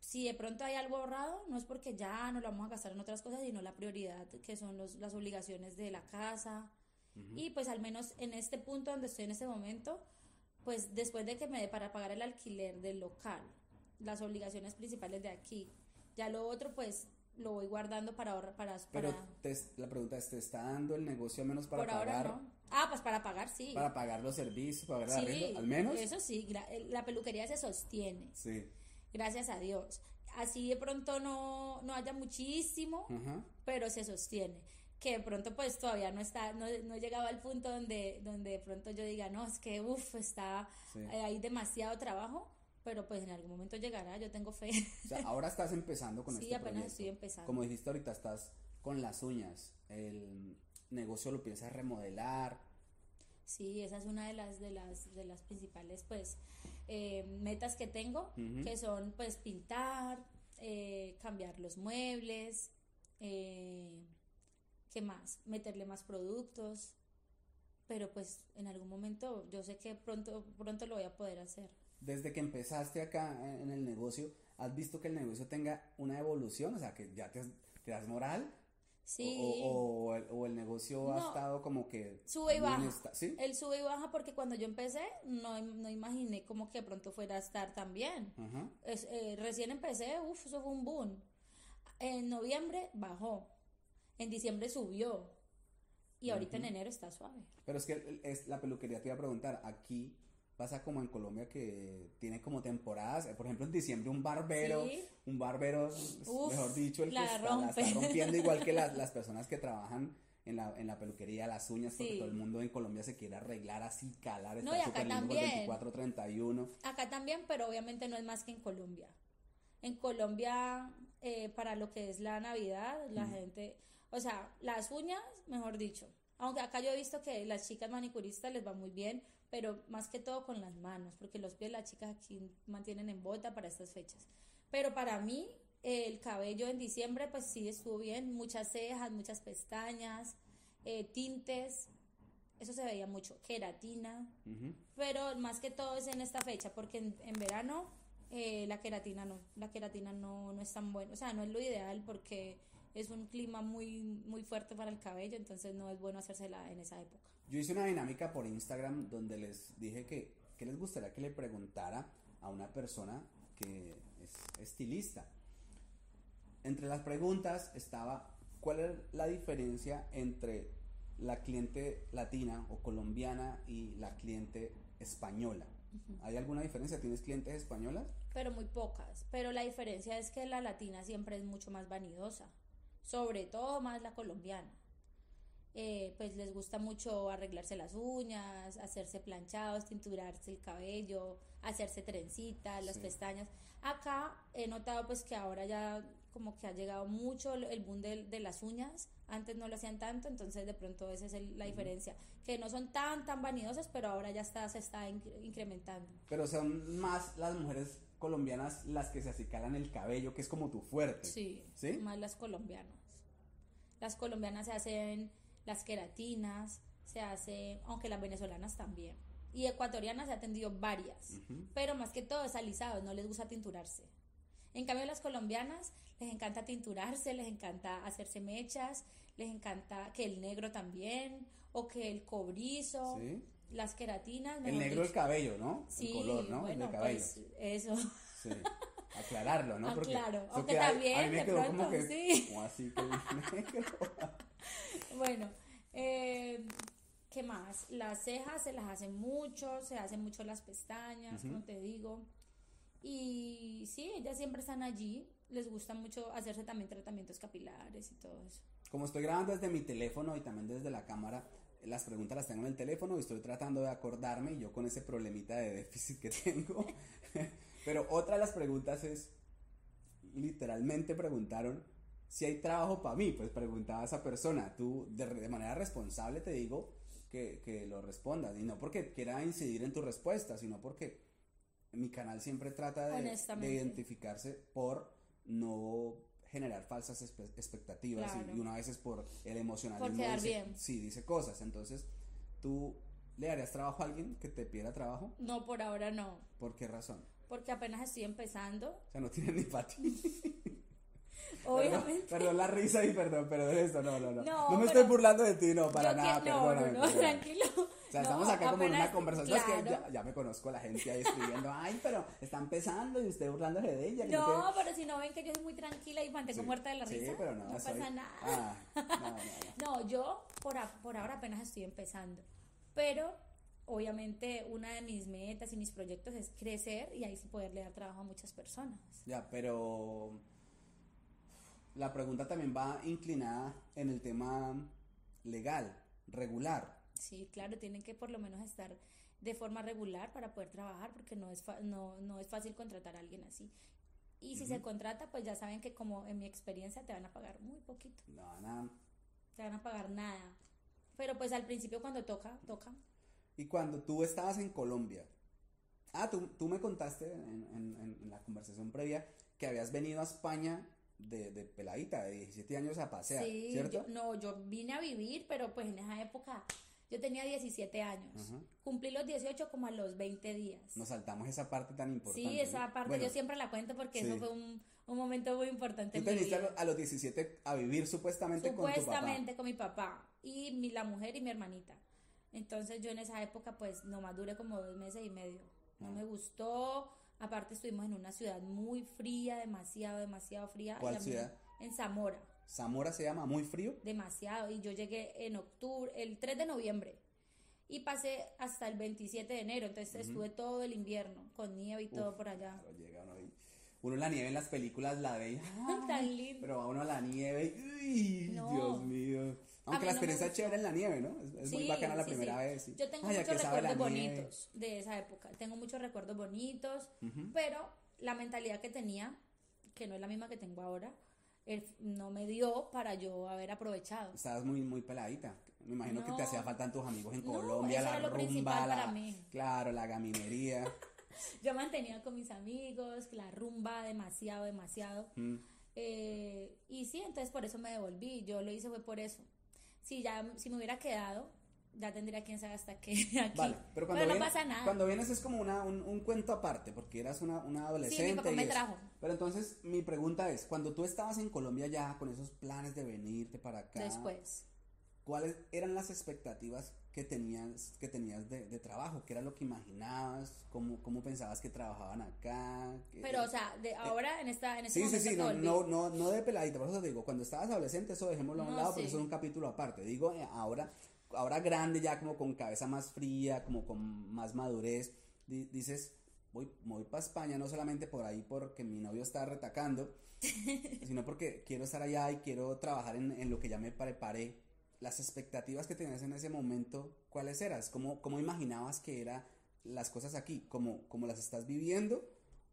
B: si de pronto hay algo ahorrado, no es porque ya no lo vamos a gastar en otras cosas, sino la prioridad que son los, las obligaciones de la casa. Y pues al menos en este punto donde estoy en este momento, pues después de que me dé para pagar el alquiler del local, las obligaciones principales de aquí, ya lo otro pues lo voy guardando para ahorrar para,
A: Pero la pregunta es, ¿te está dando el negocio al menos para pagar?
B: Ah, pues para pagar sí.
A: Para pagar los servicios, para pagar sí, al menos.
B: Eso sí, la peluquería se sostiene. Sí. Gracias a Dios. Así de pronto no, no haya muchísimo, pero se sostiene que de pronto pues todavía no está, no, no he llegado al punto donde, donde de pronto yo diga, no, es que uff, está, eh, hay demasiado trabajo, pero pues en algún momento llegará, yo tengo fe.
A: O sea, ahora estás empezando con
B: sí, apenas estoy empezando.
A: Como dijiste ahorita, estás con las uñas, el negocio lo piensas remodelar.
B: Sí, esa es una de las, de las, de las principales pues eh, metas que tengo, que son pues pintar, eh, cambiar los muebles, eh, ¿Qué más? Meterle más productos. Pero pues en algún momento yo sé que pronto, pronto lo voy a poder hacer.
A: Desde que empezaste acá en el negocio, ¿has visto que el negocio tenga una evolución? O sea, que ya te, te das moral. Sí. O, o, el, negocio ha estado como que...
B: Sube y baja. ¿sí? El sube y baja porque cuando yo empecé no, no imaginé como que pronto fuera a estar tan bien. Eh, recién empecé, uff, eso fue un boom. En noviembre bajó en diciembre subió. Y ahorita en enero está suave.
A: Pero es que es, la peluquería te iba a preguntar, aquí pasa como en Colombia que tiene como temporadas, por ejemplo en diciembre un barbero, un barbero, mejor dicho, el que está, rompiendo igual que las, personas que trabajan en la, en la peluquería, las uñas, porque todo el mundo en Colombia se quiere arreglar así, calar,
B: no, y acá también.
A: 24, 31.
B: Acá también, pero obviamente no es más que en Colombia. En Colombia, eh, para lo que es la Navidad, la gente o sea, las uñas, mejor dicho. Aunque acá yo he visto que las chicas manicuristas les va muy bien, pero más que todo con las manos, porque los pies las chicas aquí mantienen en bota para estas fechas. Pero para mí, el cabello en diciembre, pues sí estuvo bien, muchas cejas, muchas pestañas, eh, tintes, eso se veía mucho, queratina, pero más que todo es en esta fecha, porque en, verano eh, la queratina no, la queratina no, no es tan bueno, o sea, no es lo ideal porque es un clima muy, muy fuerte para el cabello, entonces no es bueno hacérsela en esa época.
A: Yo hice una dinámica por Instagram donde les dije que, que les gustaría que le preguntara a una persona que es estilista. Entre las preguntas estaba cuál es la diferencia entre la cliente latina o colombiana y la cliente española. ¿Hay alguna diferencia? ¿Tienes clientes españolas?
B: Pero muy pocas. Pero la diferencia es que la latina siempre es mucho más vanidosa sobre todo más la colombiana. Eh, pues les gusta mucho arreglarse las uñas, hacerse planchados, tinturarse el cabello, hacerse trencitas, las pestañas. Acá he notado pues que ahora ya como que ha llegado mucho el boom de, las uñas, antes no lo hacían tanto, entonces de pronto esa es la diferencia, que no son tan tan vanidosas, pero ahora ya está, se está incrementando.
A: Pero son más las mujeres colombianas las que se acicalan el cabello, que es como tu fuerte.
B: Sí, ¿sí? más las colombianas. Las colombianas se hacen las queratinas, se hace, aunque las venezolanas también. Y ecuatorianas se ha atendido varias, pero más que todo es alisado, no les gusta tinturarse. En cambio, las colombianas les encanta tinturarse, les encanta hacerse mechas, les encanta que el negro también, o que el cobrizo, las queratinas.
A: El negro el cabello, ¿no?
B: Sí,
A: el color, ¿no?
B: Bueno, cabello. Pues, eso.
A: Sí. Aclararlo, ¿no?
B: Porque claro, aunque también, a mí me quedó como que, sí.
A: como así que negro.
B: bueno, eh, ¿qué más? Las cejas se las hacen mucho, se hacen mucho las pestañas, como te digo. Y sí, ellas siempre están allí. les gusta mucho hacerse también tratamientos capilares y todo eso.
A: Como estoy grabando desde mi teléfono y también desde la cámara, las preguntas las tengo en el teléfono y estoy tratando de acordarme yo con ese problemita de déficit que tengo. Pero otra de las preguntas es, literalmente preguntaron si hay trabajo para mí, pues preguntaba a esa persona, tú de, de manera responsable te digo que, que, lo respondas. Y no porque quiera incidir en tu respuesta, sino porque mi canal siempre trata de, de identificarse por no generar falsas expectativas y, una vez es por el emocionalismo.
B: Por quedar bien.
A: Sí, dice cosas. Entonces, ¿tú le darías trabajo a alguien que te pidiera trabajo?
B: No, por ahora no.
A: ¿Por qué razón?
B: Porque apenas estoy empezando.
A: O sea, no tiene ni para
B: Obviamente.
A: Perdón, la risa y perdón, pero de esto no, no, no. No, me estoy burlando de ti, no, para nada, perdóname.
B: No, no, tranquilo.
A: O sea, estamos acá como en una conversación. Es que ya, ya, me conozco la gente ahí escribiendo, ay, pero está empezando y usted burlándose de ella.
B: No, pero si no ven que yo soy muy tranquila y mantengo muerta de la risa.
A: Sí, pero no,
B: no pasa nada. Ah, no, no, yo por, por ahora apenas estoy empezando. Pero obviamente una de mis metas y mis proyectos es crecer y ahí sí poderle dar trabajo a muchas personas.
A: Ya, pero la pregunta también va inclinada en el tema legal, regular.
B: Sí, claro, tienen que por lo menos estar de forma regular para poder trabajar porque no es, no, no es fácil contratar a alguien así. Y si se contrata, pues ya saben que como en mi experiencia te van a pagar muy poquito.
A: No, nada.
B: Te van a pagar nada. Pero pues al principio cuando toca, toca.
A: Y cuando tú estabas en Colombia, ah, tú, tú me contaste en, en, en, la conversación previa que habías venido a España de, de peladita, de 17 años a pasear, sí, ¿cierto?
B: no, yo vine a vivir, pero pues en esa época yo tenía 17 años. Cumplí los 18 como a los 20 días.
A: Nos saltamos esa parte tan importante.
B: Sí, esa parte yo siempre la cuento porque eso fue un, un, momento muy importante.
A: Tú te viniste a los 17 a vivir supuestamente, con tu papá.
B: Supuestamente con mi papá y mi, la mujer y mi hermanita. Entonces yo en esa época pues nomás duré como dos meses y medio. No ah. me gustó. Aparte estuvimos en una ciudad muy fría, demasiado, demasiado fría.
A: ¿Cuál ciudad?
B: En Zamora.
A: Zamora se llama muy frío.
B: Demasiado. Y yo llegué en octubre, el 3 de noviembre. Y pasé hasta el 27 de enero. Entonces estuve todo el invierno con nieve y todo por allá.
A: llega uno, uno la nieve en las películas la ve.
B: Tan lindo.
A: Pero va uno a la nieve y. Dios mío. Aunque la experiencia es chévere en la nieve, ¿no? Es, muy bacana la primera vez.
B: Yo tengo muchos recuerdos bonitos de esa época. Tengo muchos recuerdos bonitos, pero la mentalidad que tenía, que no es la misma que tengo ahora, no me dio para yo haber aprovechado.
A: Estabas muy, muy peladita. Me imagino que te hacía falta tus amigos en Colombia, la rumba, la, claro, la gaminería.
B: yo mantenía con mis amigos, la rumba demasiado, demasiado. Eh, y sí, entonces por eso me devolví. Yo lo hice fue por eso si ya si me hubiera quedado, ya tendría quien sabe hasta qué aquí.
A: Vale, pero cuando
B: no pasa nada.
A: Cuando vienes es como una, un, cuento aparte, porque eras una, una adolescente.
B: Sí, mi papá me trajo.
A: Pero entonces mi pregunta es, cuando tú estabas en Colombia ya con esos planes de venirte para acá.
B: Después.
A: ¿Cuáles eran las expectativas que tenías, que tenías de, de trabajo? ¿Qué era lo que imaginabas? ¿Cómo, cómo pensabas que trabajaban acá?
B: Pero, o sea, de ahora en esta en
A: este Sí, sí, sí, no, no, no, no de peladita, por eso te digo, cuando estabas adolescente, eso dejémoslo a un lado, porque eso es un capítulo aparte. Digo, eh, ahora, ahora grande, ya como con cabeza más fría, como con más madurez, dices, voy, voy para España, no solamente por ahí porque mi novio está retacando, sino porque quiero estar allá y quiero trabajar en, en lo que ya me preparé las expectativas que tenías en ese momento, ¿cuáles eran? ¿Cómo, cómo imaginabas que eran las cosas aquí? ¿Cómo, cómo las estás viviendo?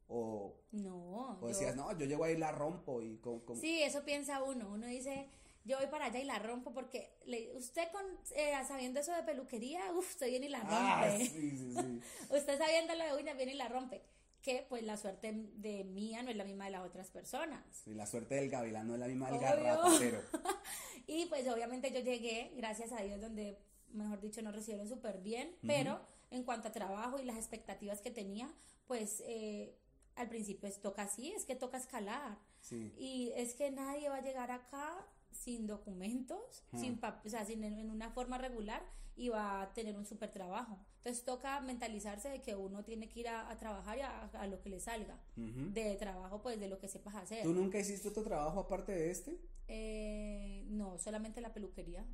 A: O,
B: no,
A: o decías, no, yo llego ahí y la rompo y como,
B: Sí, eso piensa uno, uno dice, yo voy para allá y la rompo porque usted con eh, sabiendo eso de peluquería, uff, usted viene y la
A: ah,
B: rompe.
A: Ah, sí, sí, sí.
B: usted sabiendo lo de uñas viene y la rompe que pues la suerte de mía no es la misma de las otras personas.
A: Sí, la suerte del gavilán no es la misma del garrapatero.
B: y pues obviamente yo llegué, gracias a Dios, donde, mejor dicho, nos recibieron súper bien, pero en cuanto a trabajo y las expectativas que tenía, pues eh, al principio es, toca así, es que toca escalar. Y es que nadie va a llegar acá sin documentos, sin o sea, sin en una forma regular y va a tener un súper trabajo. Entonces toca mentalizarse de que uno tiene que ir a, trabajar y a, lo que le salga. De trabajo, pues de lo que sepas hacer.
A: ¿Tú nunca hiciste otro trabajo aparte de este?
B: Eh, no, solamente la peluquería.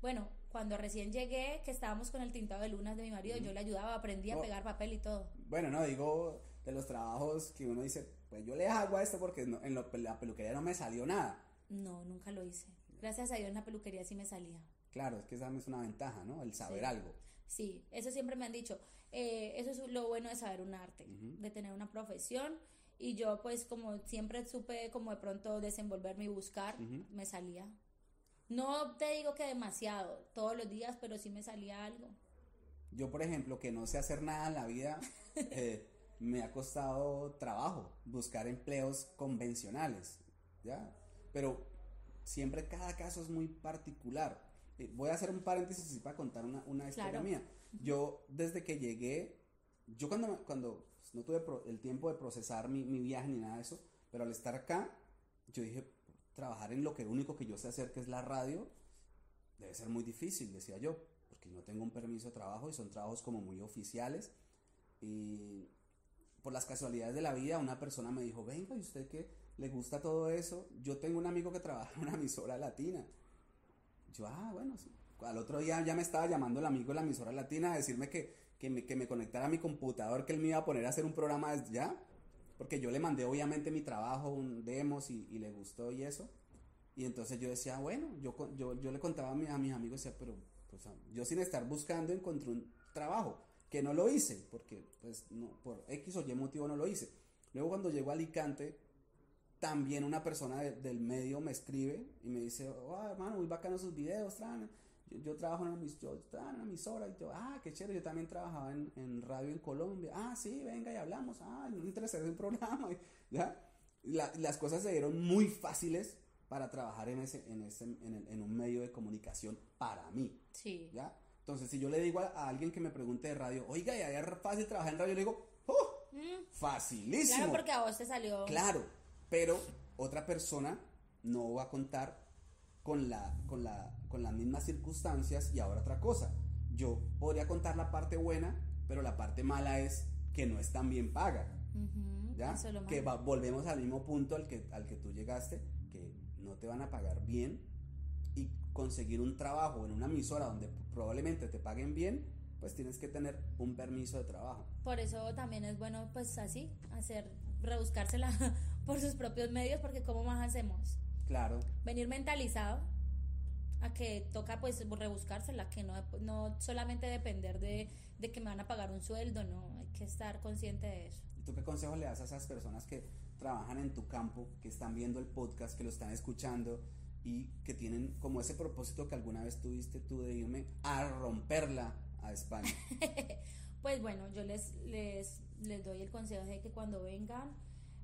B: Bueno, cuando recién llegué, que estábamos con el tintado de lunas de mi marido, yo le ayudaba, aprendí a pegar papel y todo.
A: Bueno, no, digo, de los trabajos que uno dice, pues yo le hago a esto porque en la peluquería no me salió nada.
B: No, nunca lo hice. Gracias a Dios en la peluquería sí me salía.
A: Claro, es que esa es una ventaja, ¿no? El saber algo.
B: Sí, eso siempre me han dicho. Eh, eso es lo bueno de saber un arte, de tener una profesión. Y yo pues como siempre supe como de pronto desenvolverme y buscar, me salía. No te digo que demasiado, todos los días, pero sí me salía algo.
A: Yo, por ejemplo, que no sé hacer nada en la vida, eh, me ha costado trabajo buscar empleos convencionales, ¿ya? Pero siempre cada caso es muy particular. Eh, voy a hacer un paréntesis para contar una, una historia mía. Yo, desde que llegué, yo cuando, cuando no tuve el tiempo de procesar mi, mi viaje ni nada de eso, pero al estar acá, yo dije, trabajar en lo que único que yo sé hacer, que es la radio, debe ser muy difícil, decía yo, porque no tengo un permiso de trabajo y son trabajos como muy oficiales. Y por las casualidades de la vida, una persona me dijo, venga, ¿y usted qué le gusta todo eso? Yo tengo un amigo que trabaja en una emisora latina. Yo, ah, bueno, sí. Al otro día ya me estaba llamando el amigo de la emisora latina a decirme que, que, me, que me conectara a mi computador, que él me iba a poner a hacer un programa desde ya. Porque yo le mandé obviamente mi trabajo, un demos y, le gustó y eso. Y entonces yo decía, bueno, yo, yo, yo le contaba a, mi, a mis amigos, decía, pero pues, yo sin estar buscando encontré un trabajo que no lo hice, porque pues no, por X o Y motivo no lo hice. Luego cuando llego a Alicante, también una persona del medio me escribe y me dice, oh, hermano, muy bacano sus videos, Yo, yo, trabajo en una, yo, en una emisora y yo, ah, qué chévere, yo también trabajaba en, en, radio en Colombia. Ah, sí, venga y hablamos. Ah, me interesa un programa. ¿Ya? las cosas se dieron muy fáciles para trabajar en, ese, en, ese, en, en un medio de comunicación para mí.
B: Sí.
A: ¿Ya? Entonces, si yo le digo a, alguien que me pregunte de radio, oiga, ¿y es fácil trabajar en radio? Le digo, ¡oh! Mm. Facilísimo.
B: Claro, porque a vos te salió.
A: Claro, pero otra persona no va a contar con, la, con, la, con las mismas circunstancias y ahora otra cosa. Yo podría contar la parte buena, pero la parte mala es que no es tan bien paga. ¿Ya? que volvemos al mismo punto al que, al que tú llegaste, que no te van a pagar bien y conseguir un trabajo en una emisora donde probablemente te paguen bien, pues tienes que tener un permiso de trabajo.
B: Por eso también es bueno, pues así, hacer, rebuscársela por sus propios medios, porque ¿cómo más hacemos?
A: Claro.
B: Venir mentalizado a que toca pues rebuscársela, que no, no solamente depender de, de que me van a pagar un sueldo, no, hay que estar consciente de eso.
A: ¿Y tú qué consejo le das a esas personas que trabajan en tu campo, que están viendo el podcast, que lo están escuchando? y que tienen como ese propósito que alguna vez tuviste tú de irme a romperla a España?
B: pues bueno, yo les, les, les doy el consejo de que cuando vengan,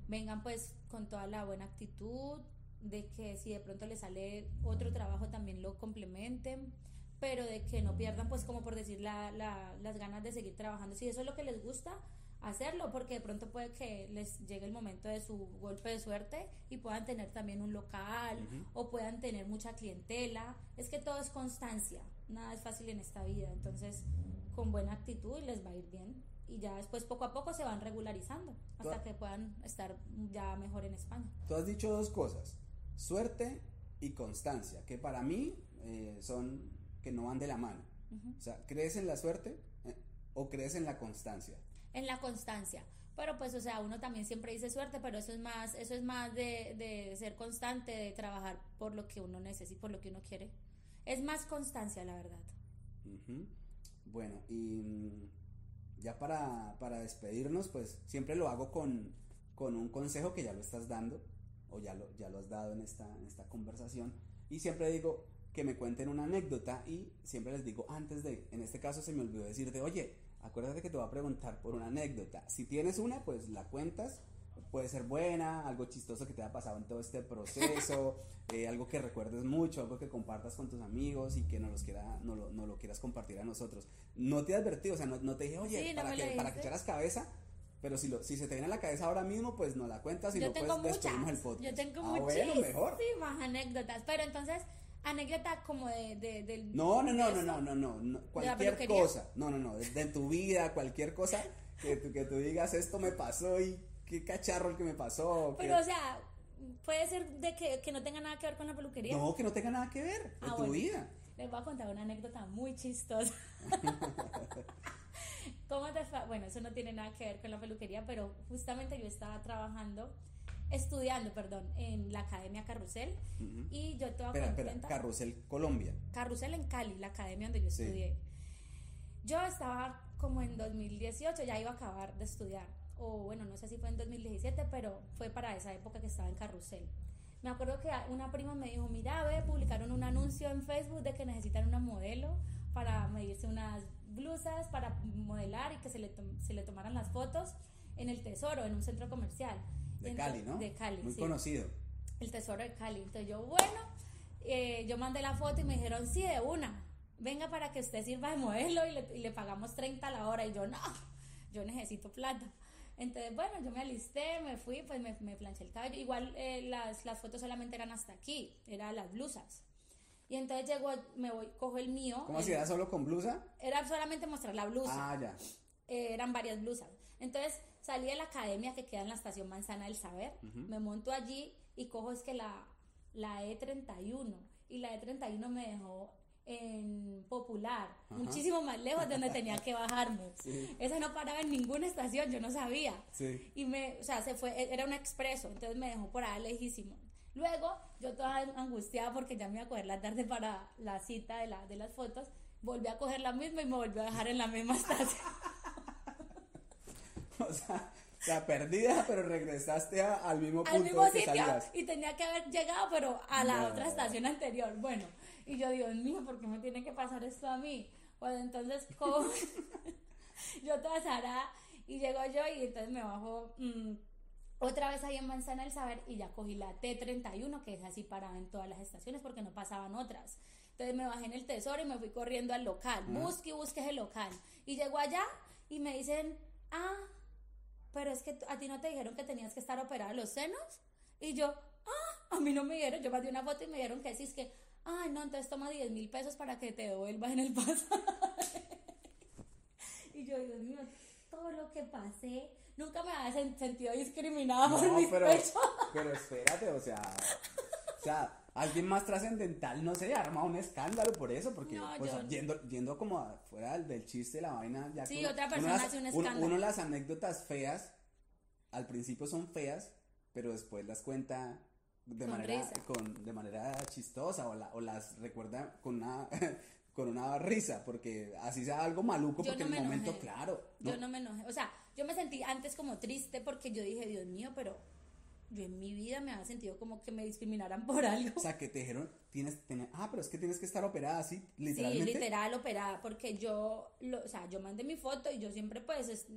B: vengan pues con toda la buena actitud, de que si de pronto les sale otro trabajo también lo complementen, pero de que no pierdan pues como por decir la, la, las ganas de seguir trabajando. Si eso es lo que les gusta, hacerlo porque de pronto puede que les llegue el momento de su golpe de suerte y puedan tener también un local o puedan tener mucha clientela. Es que todo es constancia, nada es fácil en esta vida, entonces con buena actitud les va a ir bien y ya después poco a poco se van regularizando hasta que puedan estar ya mejor en España.
A: Tú has dicho dos cosas, suerte y constancia, que para mí eh, son que no van de la mano. O sea, ¿crees en la suerte eh, o crees en la constancia?
B: en la constancia. Pero pues, o sea, uno también siempre dice suerte, pero eso es más, eso es más de, de ser constante, de trabajar por lo que uno necesita, por lo que uno quiere. Es más constancia, la verdad.
A: Bueno, y ya para, para, despedirnos, pues siempre lo hago con, con, un consejo que ya lo estás dando, o ya lo, ya lo has dado en esta, en esta conversación. Y siempre digo que me cuenten una anécdota y siempre les digo antes de, en este caso se me olvidó decirte, oye, acuérdate que te voy a preguntar por una anécdota. Si tienes una, pues la cuentas. Puede ser buena, algo chistoso que te haya pasado en todo este proceso, eh, algo que recuerdes mucho, algo que compartas con tus amigos y que no, los quiera, no, lo, no lo quieras compartir a nosotros. No te he advertido, o sea, no, te dije, oye, para, que, para que echaras cabeza, pero si, lo, si se te viene a la cabeza ahora mismo, pues no la cuentas y no pues despedimos el podcast.
B: Yo tengo
A: ah,
B: muchísimas anécdotas, pero entonces anécdota como de, de del
A: no no no, no no no no cualquier cosa no no no de, tu vida cualquier cosa que, que tú digas esto me pasó y qué cacharro el que me pasó
B: pero o sea puede ser de que, que, no tenga nada que ver con la peluquería
A: no que no tenga nada que ver ah, tu vida
B: les voy a contar una anécdota muy chistosa ¿Cómo te Bueno, eso no tiene nada que ver con la peluquería, pero justamente yo estaba trabajando, estudiando, perdón, en la Academia Carrusel y yo estaba
A: Espera, espera,
B: contenta.
A: Carrusel Colombia.
B: Carrusel en Cali, la academia donde yo
A: Sí.
B: estudié. Yo estaba como en 2018, ya iba a acabar de estudiar. O bueno, no sé si fue en 2017, pero fue para esa época que estaba en Carrusel. Me acuerdo que una prima me dijo, mira, ve, publicaron un anuncio en Facebook de que necesitan una modelo para medirse unas blusas, para modelar y que se le, se le tomaran las fotos en el Tesoro, en un centro comercial.
A: De Cali, ¿no?
B: De Cali,
A: Muy
B: sí
A: conocido.
B: el tesoro de Cali. Entonces yo, bueno, eh, yo mandé la foto y me dijeron, sí, de una, venga para que usted sirva de modelo y le, y le pagamos 30 a la hora. Y yo, no, yo necesito plata. Entonces, bueno, yo me alisté, me fui, pues me, me planché el cabello. Igual eh, las, las fotos solamente eran hasta aquí, eran las blusas. Y entonces llego, me voy, cojo el mío.
A: ¿Cómo
B: el-
A: si era solo con blusa?
B: Era solamente mostrar la blusa
A: Ah, ya.
B: eh, eran varias blusas. Entonces salí de la academia que queda en la estación Manzana del Saber, me monto allí y cojo es que la, la E31 y la E31 me dejó en Popular, muchísimo más lejos de donde tenía que bajarme.
A: Sí.
B: Esa no paraba en ninguna estación, yo no sabía.
A: Sí.
B: Y me, o sea, se fue, e, era un expreso, entonces me dejó por ahí lejísimo. Luego, yo toda angustiada porque ya me iba a coger la tarde para la cita de, la, de las fotos, volví a coger la misma y me volvió a dejar en la misma estación.
A: O sea, perdida, pero regresaste a- al mismo punto
B: al mismo
A: que
B: sitio
A: salías.
B: y tenía que haber llegado pero a la
A: No.
B: otra estación anterior bueno y yo Dios mío ¿por qué me tiene que pasar esto a mí? pues entonces como yo toda zarada y llego yo y entonces me bajo mm, otra vez ahí en Manzana del Saber y ya cogí la T31 que es así parada en todas las estaciones porque no pasaban otras. Entonces me bajé en el tesoro y me fui corriendo al local. Busque y busque el local. Y llego allá y me dicen ah pero es que a ti no te dijeron que tenías que estar operada los senos. Y yo, ah, a mí no me dieron, yo mandé una foto y me dieron que sí, es que, ay, no, entonces toma 10 mil pesos para que te devuelvas en el pasaje. y yo, Dios mío, todo lo que pasé, nunca me había sen- sentido discriminada por mis
A: pero,
B: pechos.
A: pero espérate, o sea, o sea, alguien más trascendental no se arma un escándalo por eso, porque
B: No,
A: pues,
B: yo-
A: yendo, yendo como afuera del, chiste, la vaina, ya
B: Sí,
A: uno-
B: otra
A: uno
B: persona
A: las-
B: hace un
A: uno-
B: escándalo.
A: Uno, las anécdotas feas, al principio son feas, pero después las cuenta de manera, con, de manera chistosa o, la- o las recuerda con una, con una risa, porque así sea algo maluco,
B: Yo
A: porque
B: no
A: en el
B: me
A: momento,
B: enojé.
A: claro.
B: Yo
A: no-
B: me enojé, o sea, yo me sentí antes como triste porque yo dije, Dios mío, pero yo en mi vida me había sentido como que me discriminaran por algo.
A: O sea, que te dijeron, tienes, tener- ah, pero es que tienes que estar operada así,
B: Sí,
A: literalmente.
B: literal operada, porque yo, lo, o sea, yo mandé mi foto y yo siempre pues es-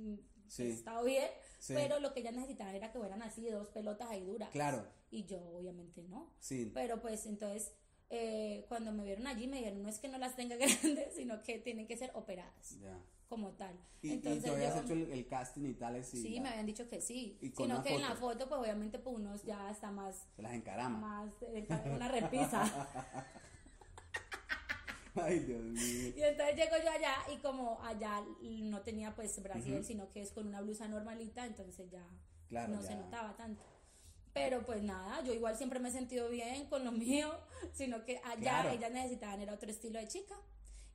A: Sí.
B: he estado bien,
A: Sí.
B: pero lo que ellas necesitaban era que fueran así, dos pelotas ahí duras.
A: Claro,
B: Y yo obviamente no.
A: sí.
B: Pero pues entonces, eh, cuando me vieron allí me dijeron, no es que no las tenga grandes, sino que tienen que ser operadas
A: Ya.
B: como tal.
A: Y, y
B: entonces
A: habías
B: yo-
A: hecho el, el casting y tales y
B: Sí,
A: ya,
B: me habían dicho que sí.
A: Y
B: Sino que en la
A: foto.
B: pues obviamente, pues uno ya está más,
A: se las encarama.
B: más eh, una repisa.
A: Ay, Dios mío.
B: Y entonces llego yo allá y como allá no tenía pues Brasil, sino que es con una blusa normalita, entonces ya
A: Claro,
B: no
A: ya.
B: se notaba tanto. Pero pues nada, yo igual siempre me he sentido bien con lo mío, sino que allá
A: Claro.
B: ellas necesitaban era otro estilo de chica.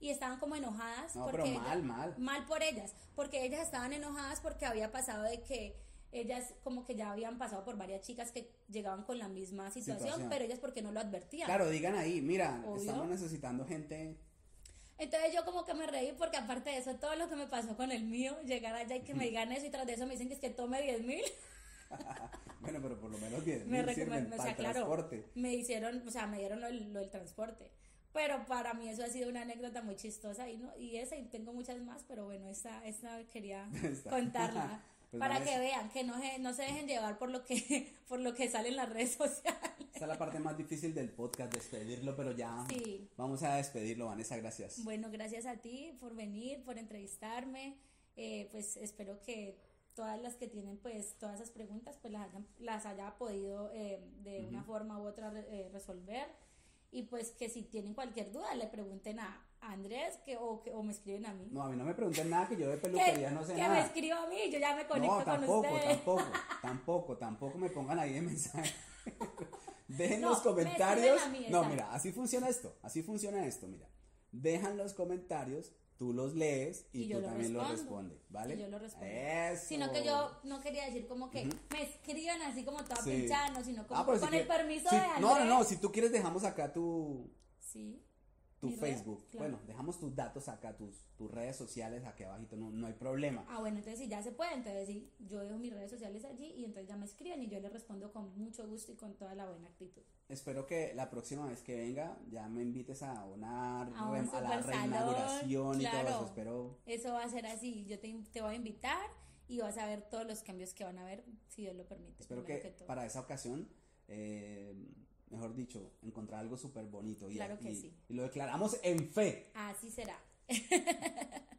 B: Y estaban como enojadas.
A: No,
B: porque
A: pero
B: ellas-
A: mal, mal.
B: Mal por ellas, porque ellas estaban enojadas porque había pasado de que ellas como que ya habían pasado por varias chicas que llegaban con la misma situación,
A: Situación.
B: pero ellas porque no lo advertían.
A: Claro, digan ahí, mira,
B: Obvio.
A: estamos necesitando gente.
B: Entonces yo como que me reí porque aparte de eso, todo lo que me pasó con el mío, llegar allá y que me digan eso y tras de eso me dicen que es que tome 10 mil,
A: Bueno, pero por lo menos 10
B: me
A: mil sirven
B: recomendó, o
A: para
B: sea,
A: el
B: claro,
A: transporte.
B: me hicieron, o sea, me dieron lo, lo del transporte. Pero para mí eso ha sido una anécdota muy chistosa y, no, y esa y tengo muchas más, pero bueno, esta, esta quería contarla
A: Pues
B: para que vean que no se, no se dejen llevar por lo que por lo que sale en las redes sociales.
A: Esta es la parte más difícil del podcast, despedirlo, pero ya
B: Sí.
A: vamos a despedirlo, Vanessa, gracias.
B: Bueno, gracias a ti por venir, por entrevistarme. Eh, pues espero que todas las que tienen pues todas esas preguntas pues las, hayan- las haya podido eh, de una forma u otra eh, resolver. Y pues que si tienen cualquier duda le pregunten a Andrés que, o, que, o me escriben a mí.
A: No, a mí no me pregunten nada que yo de
B: que
A: peluquería no sé
B: que
A: nada.
B: me escriba a mí, yo ya me conecto
A: No,
B: con
A: tampoco,
B: ustedes.
A: tampoco, tampoco, tampoco me pongan ahí de mensaje. Dejen
B: No,
A: los
B: me
A: comentarios.
B: mí,
A: no, mira, así funciona esto, así funciona esto, mira. Dejan los comentarios tú los lees y,
B: Y
A: tú
B: lo
A: también lo
B: respondo.
A: respondes, ¿vale?
B: Y yo lo respondo.
A: Eso.
B: Sino que yo no quería decir como que me escriban así como toda
A: Sí.
B: no, sino como
A: Ah, pero
B: con
A: si
B: el permiso
A: si-
B: de Andrés.
A: No, no, no, si tú quieres dejamos acá tu,
B: Sí.
A: Tu Facebook.
B: claro.
A: Bueno, dejamos tus datos acá, tus, tus redes sociales aquí abajito, no, no hay problema.
B: Ah, bueno, entonces si ya se puede, entonces sí, yo dejo mis redes sociales allí y entonces ya me escriben y yo les respondo con mucho gusto y con toda la buena actitud.
A: Espero que la próxima vez que venga ya me invites a una
B: A un
A: a la reinauguración y todo
B: claro.
A: eso. Espero.
B: Eso va a ser así, yo te, te voy a invitar y vas a ver todos los cambios que van a haber, si Dios lo permite.
A: Espero que
B: todo.
A: para esa ocasión, eh, mejor dicho, encontrar algo súper bonito. Y,
B: Claro que
A: y-
B: sí.
A: y lo declaramos en fe.
B: Así será.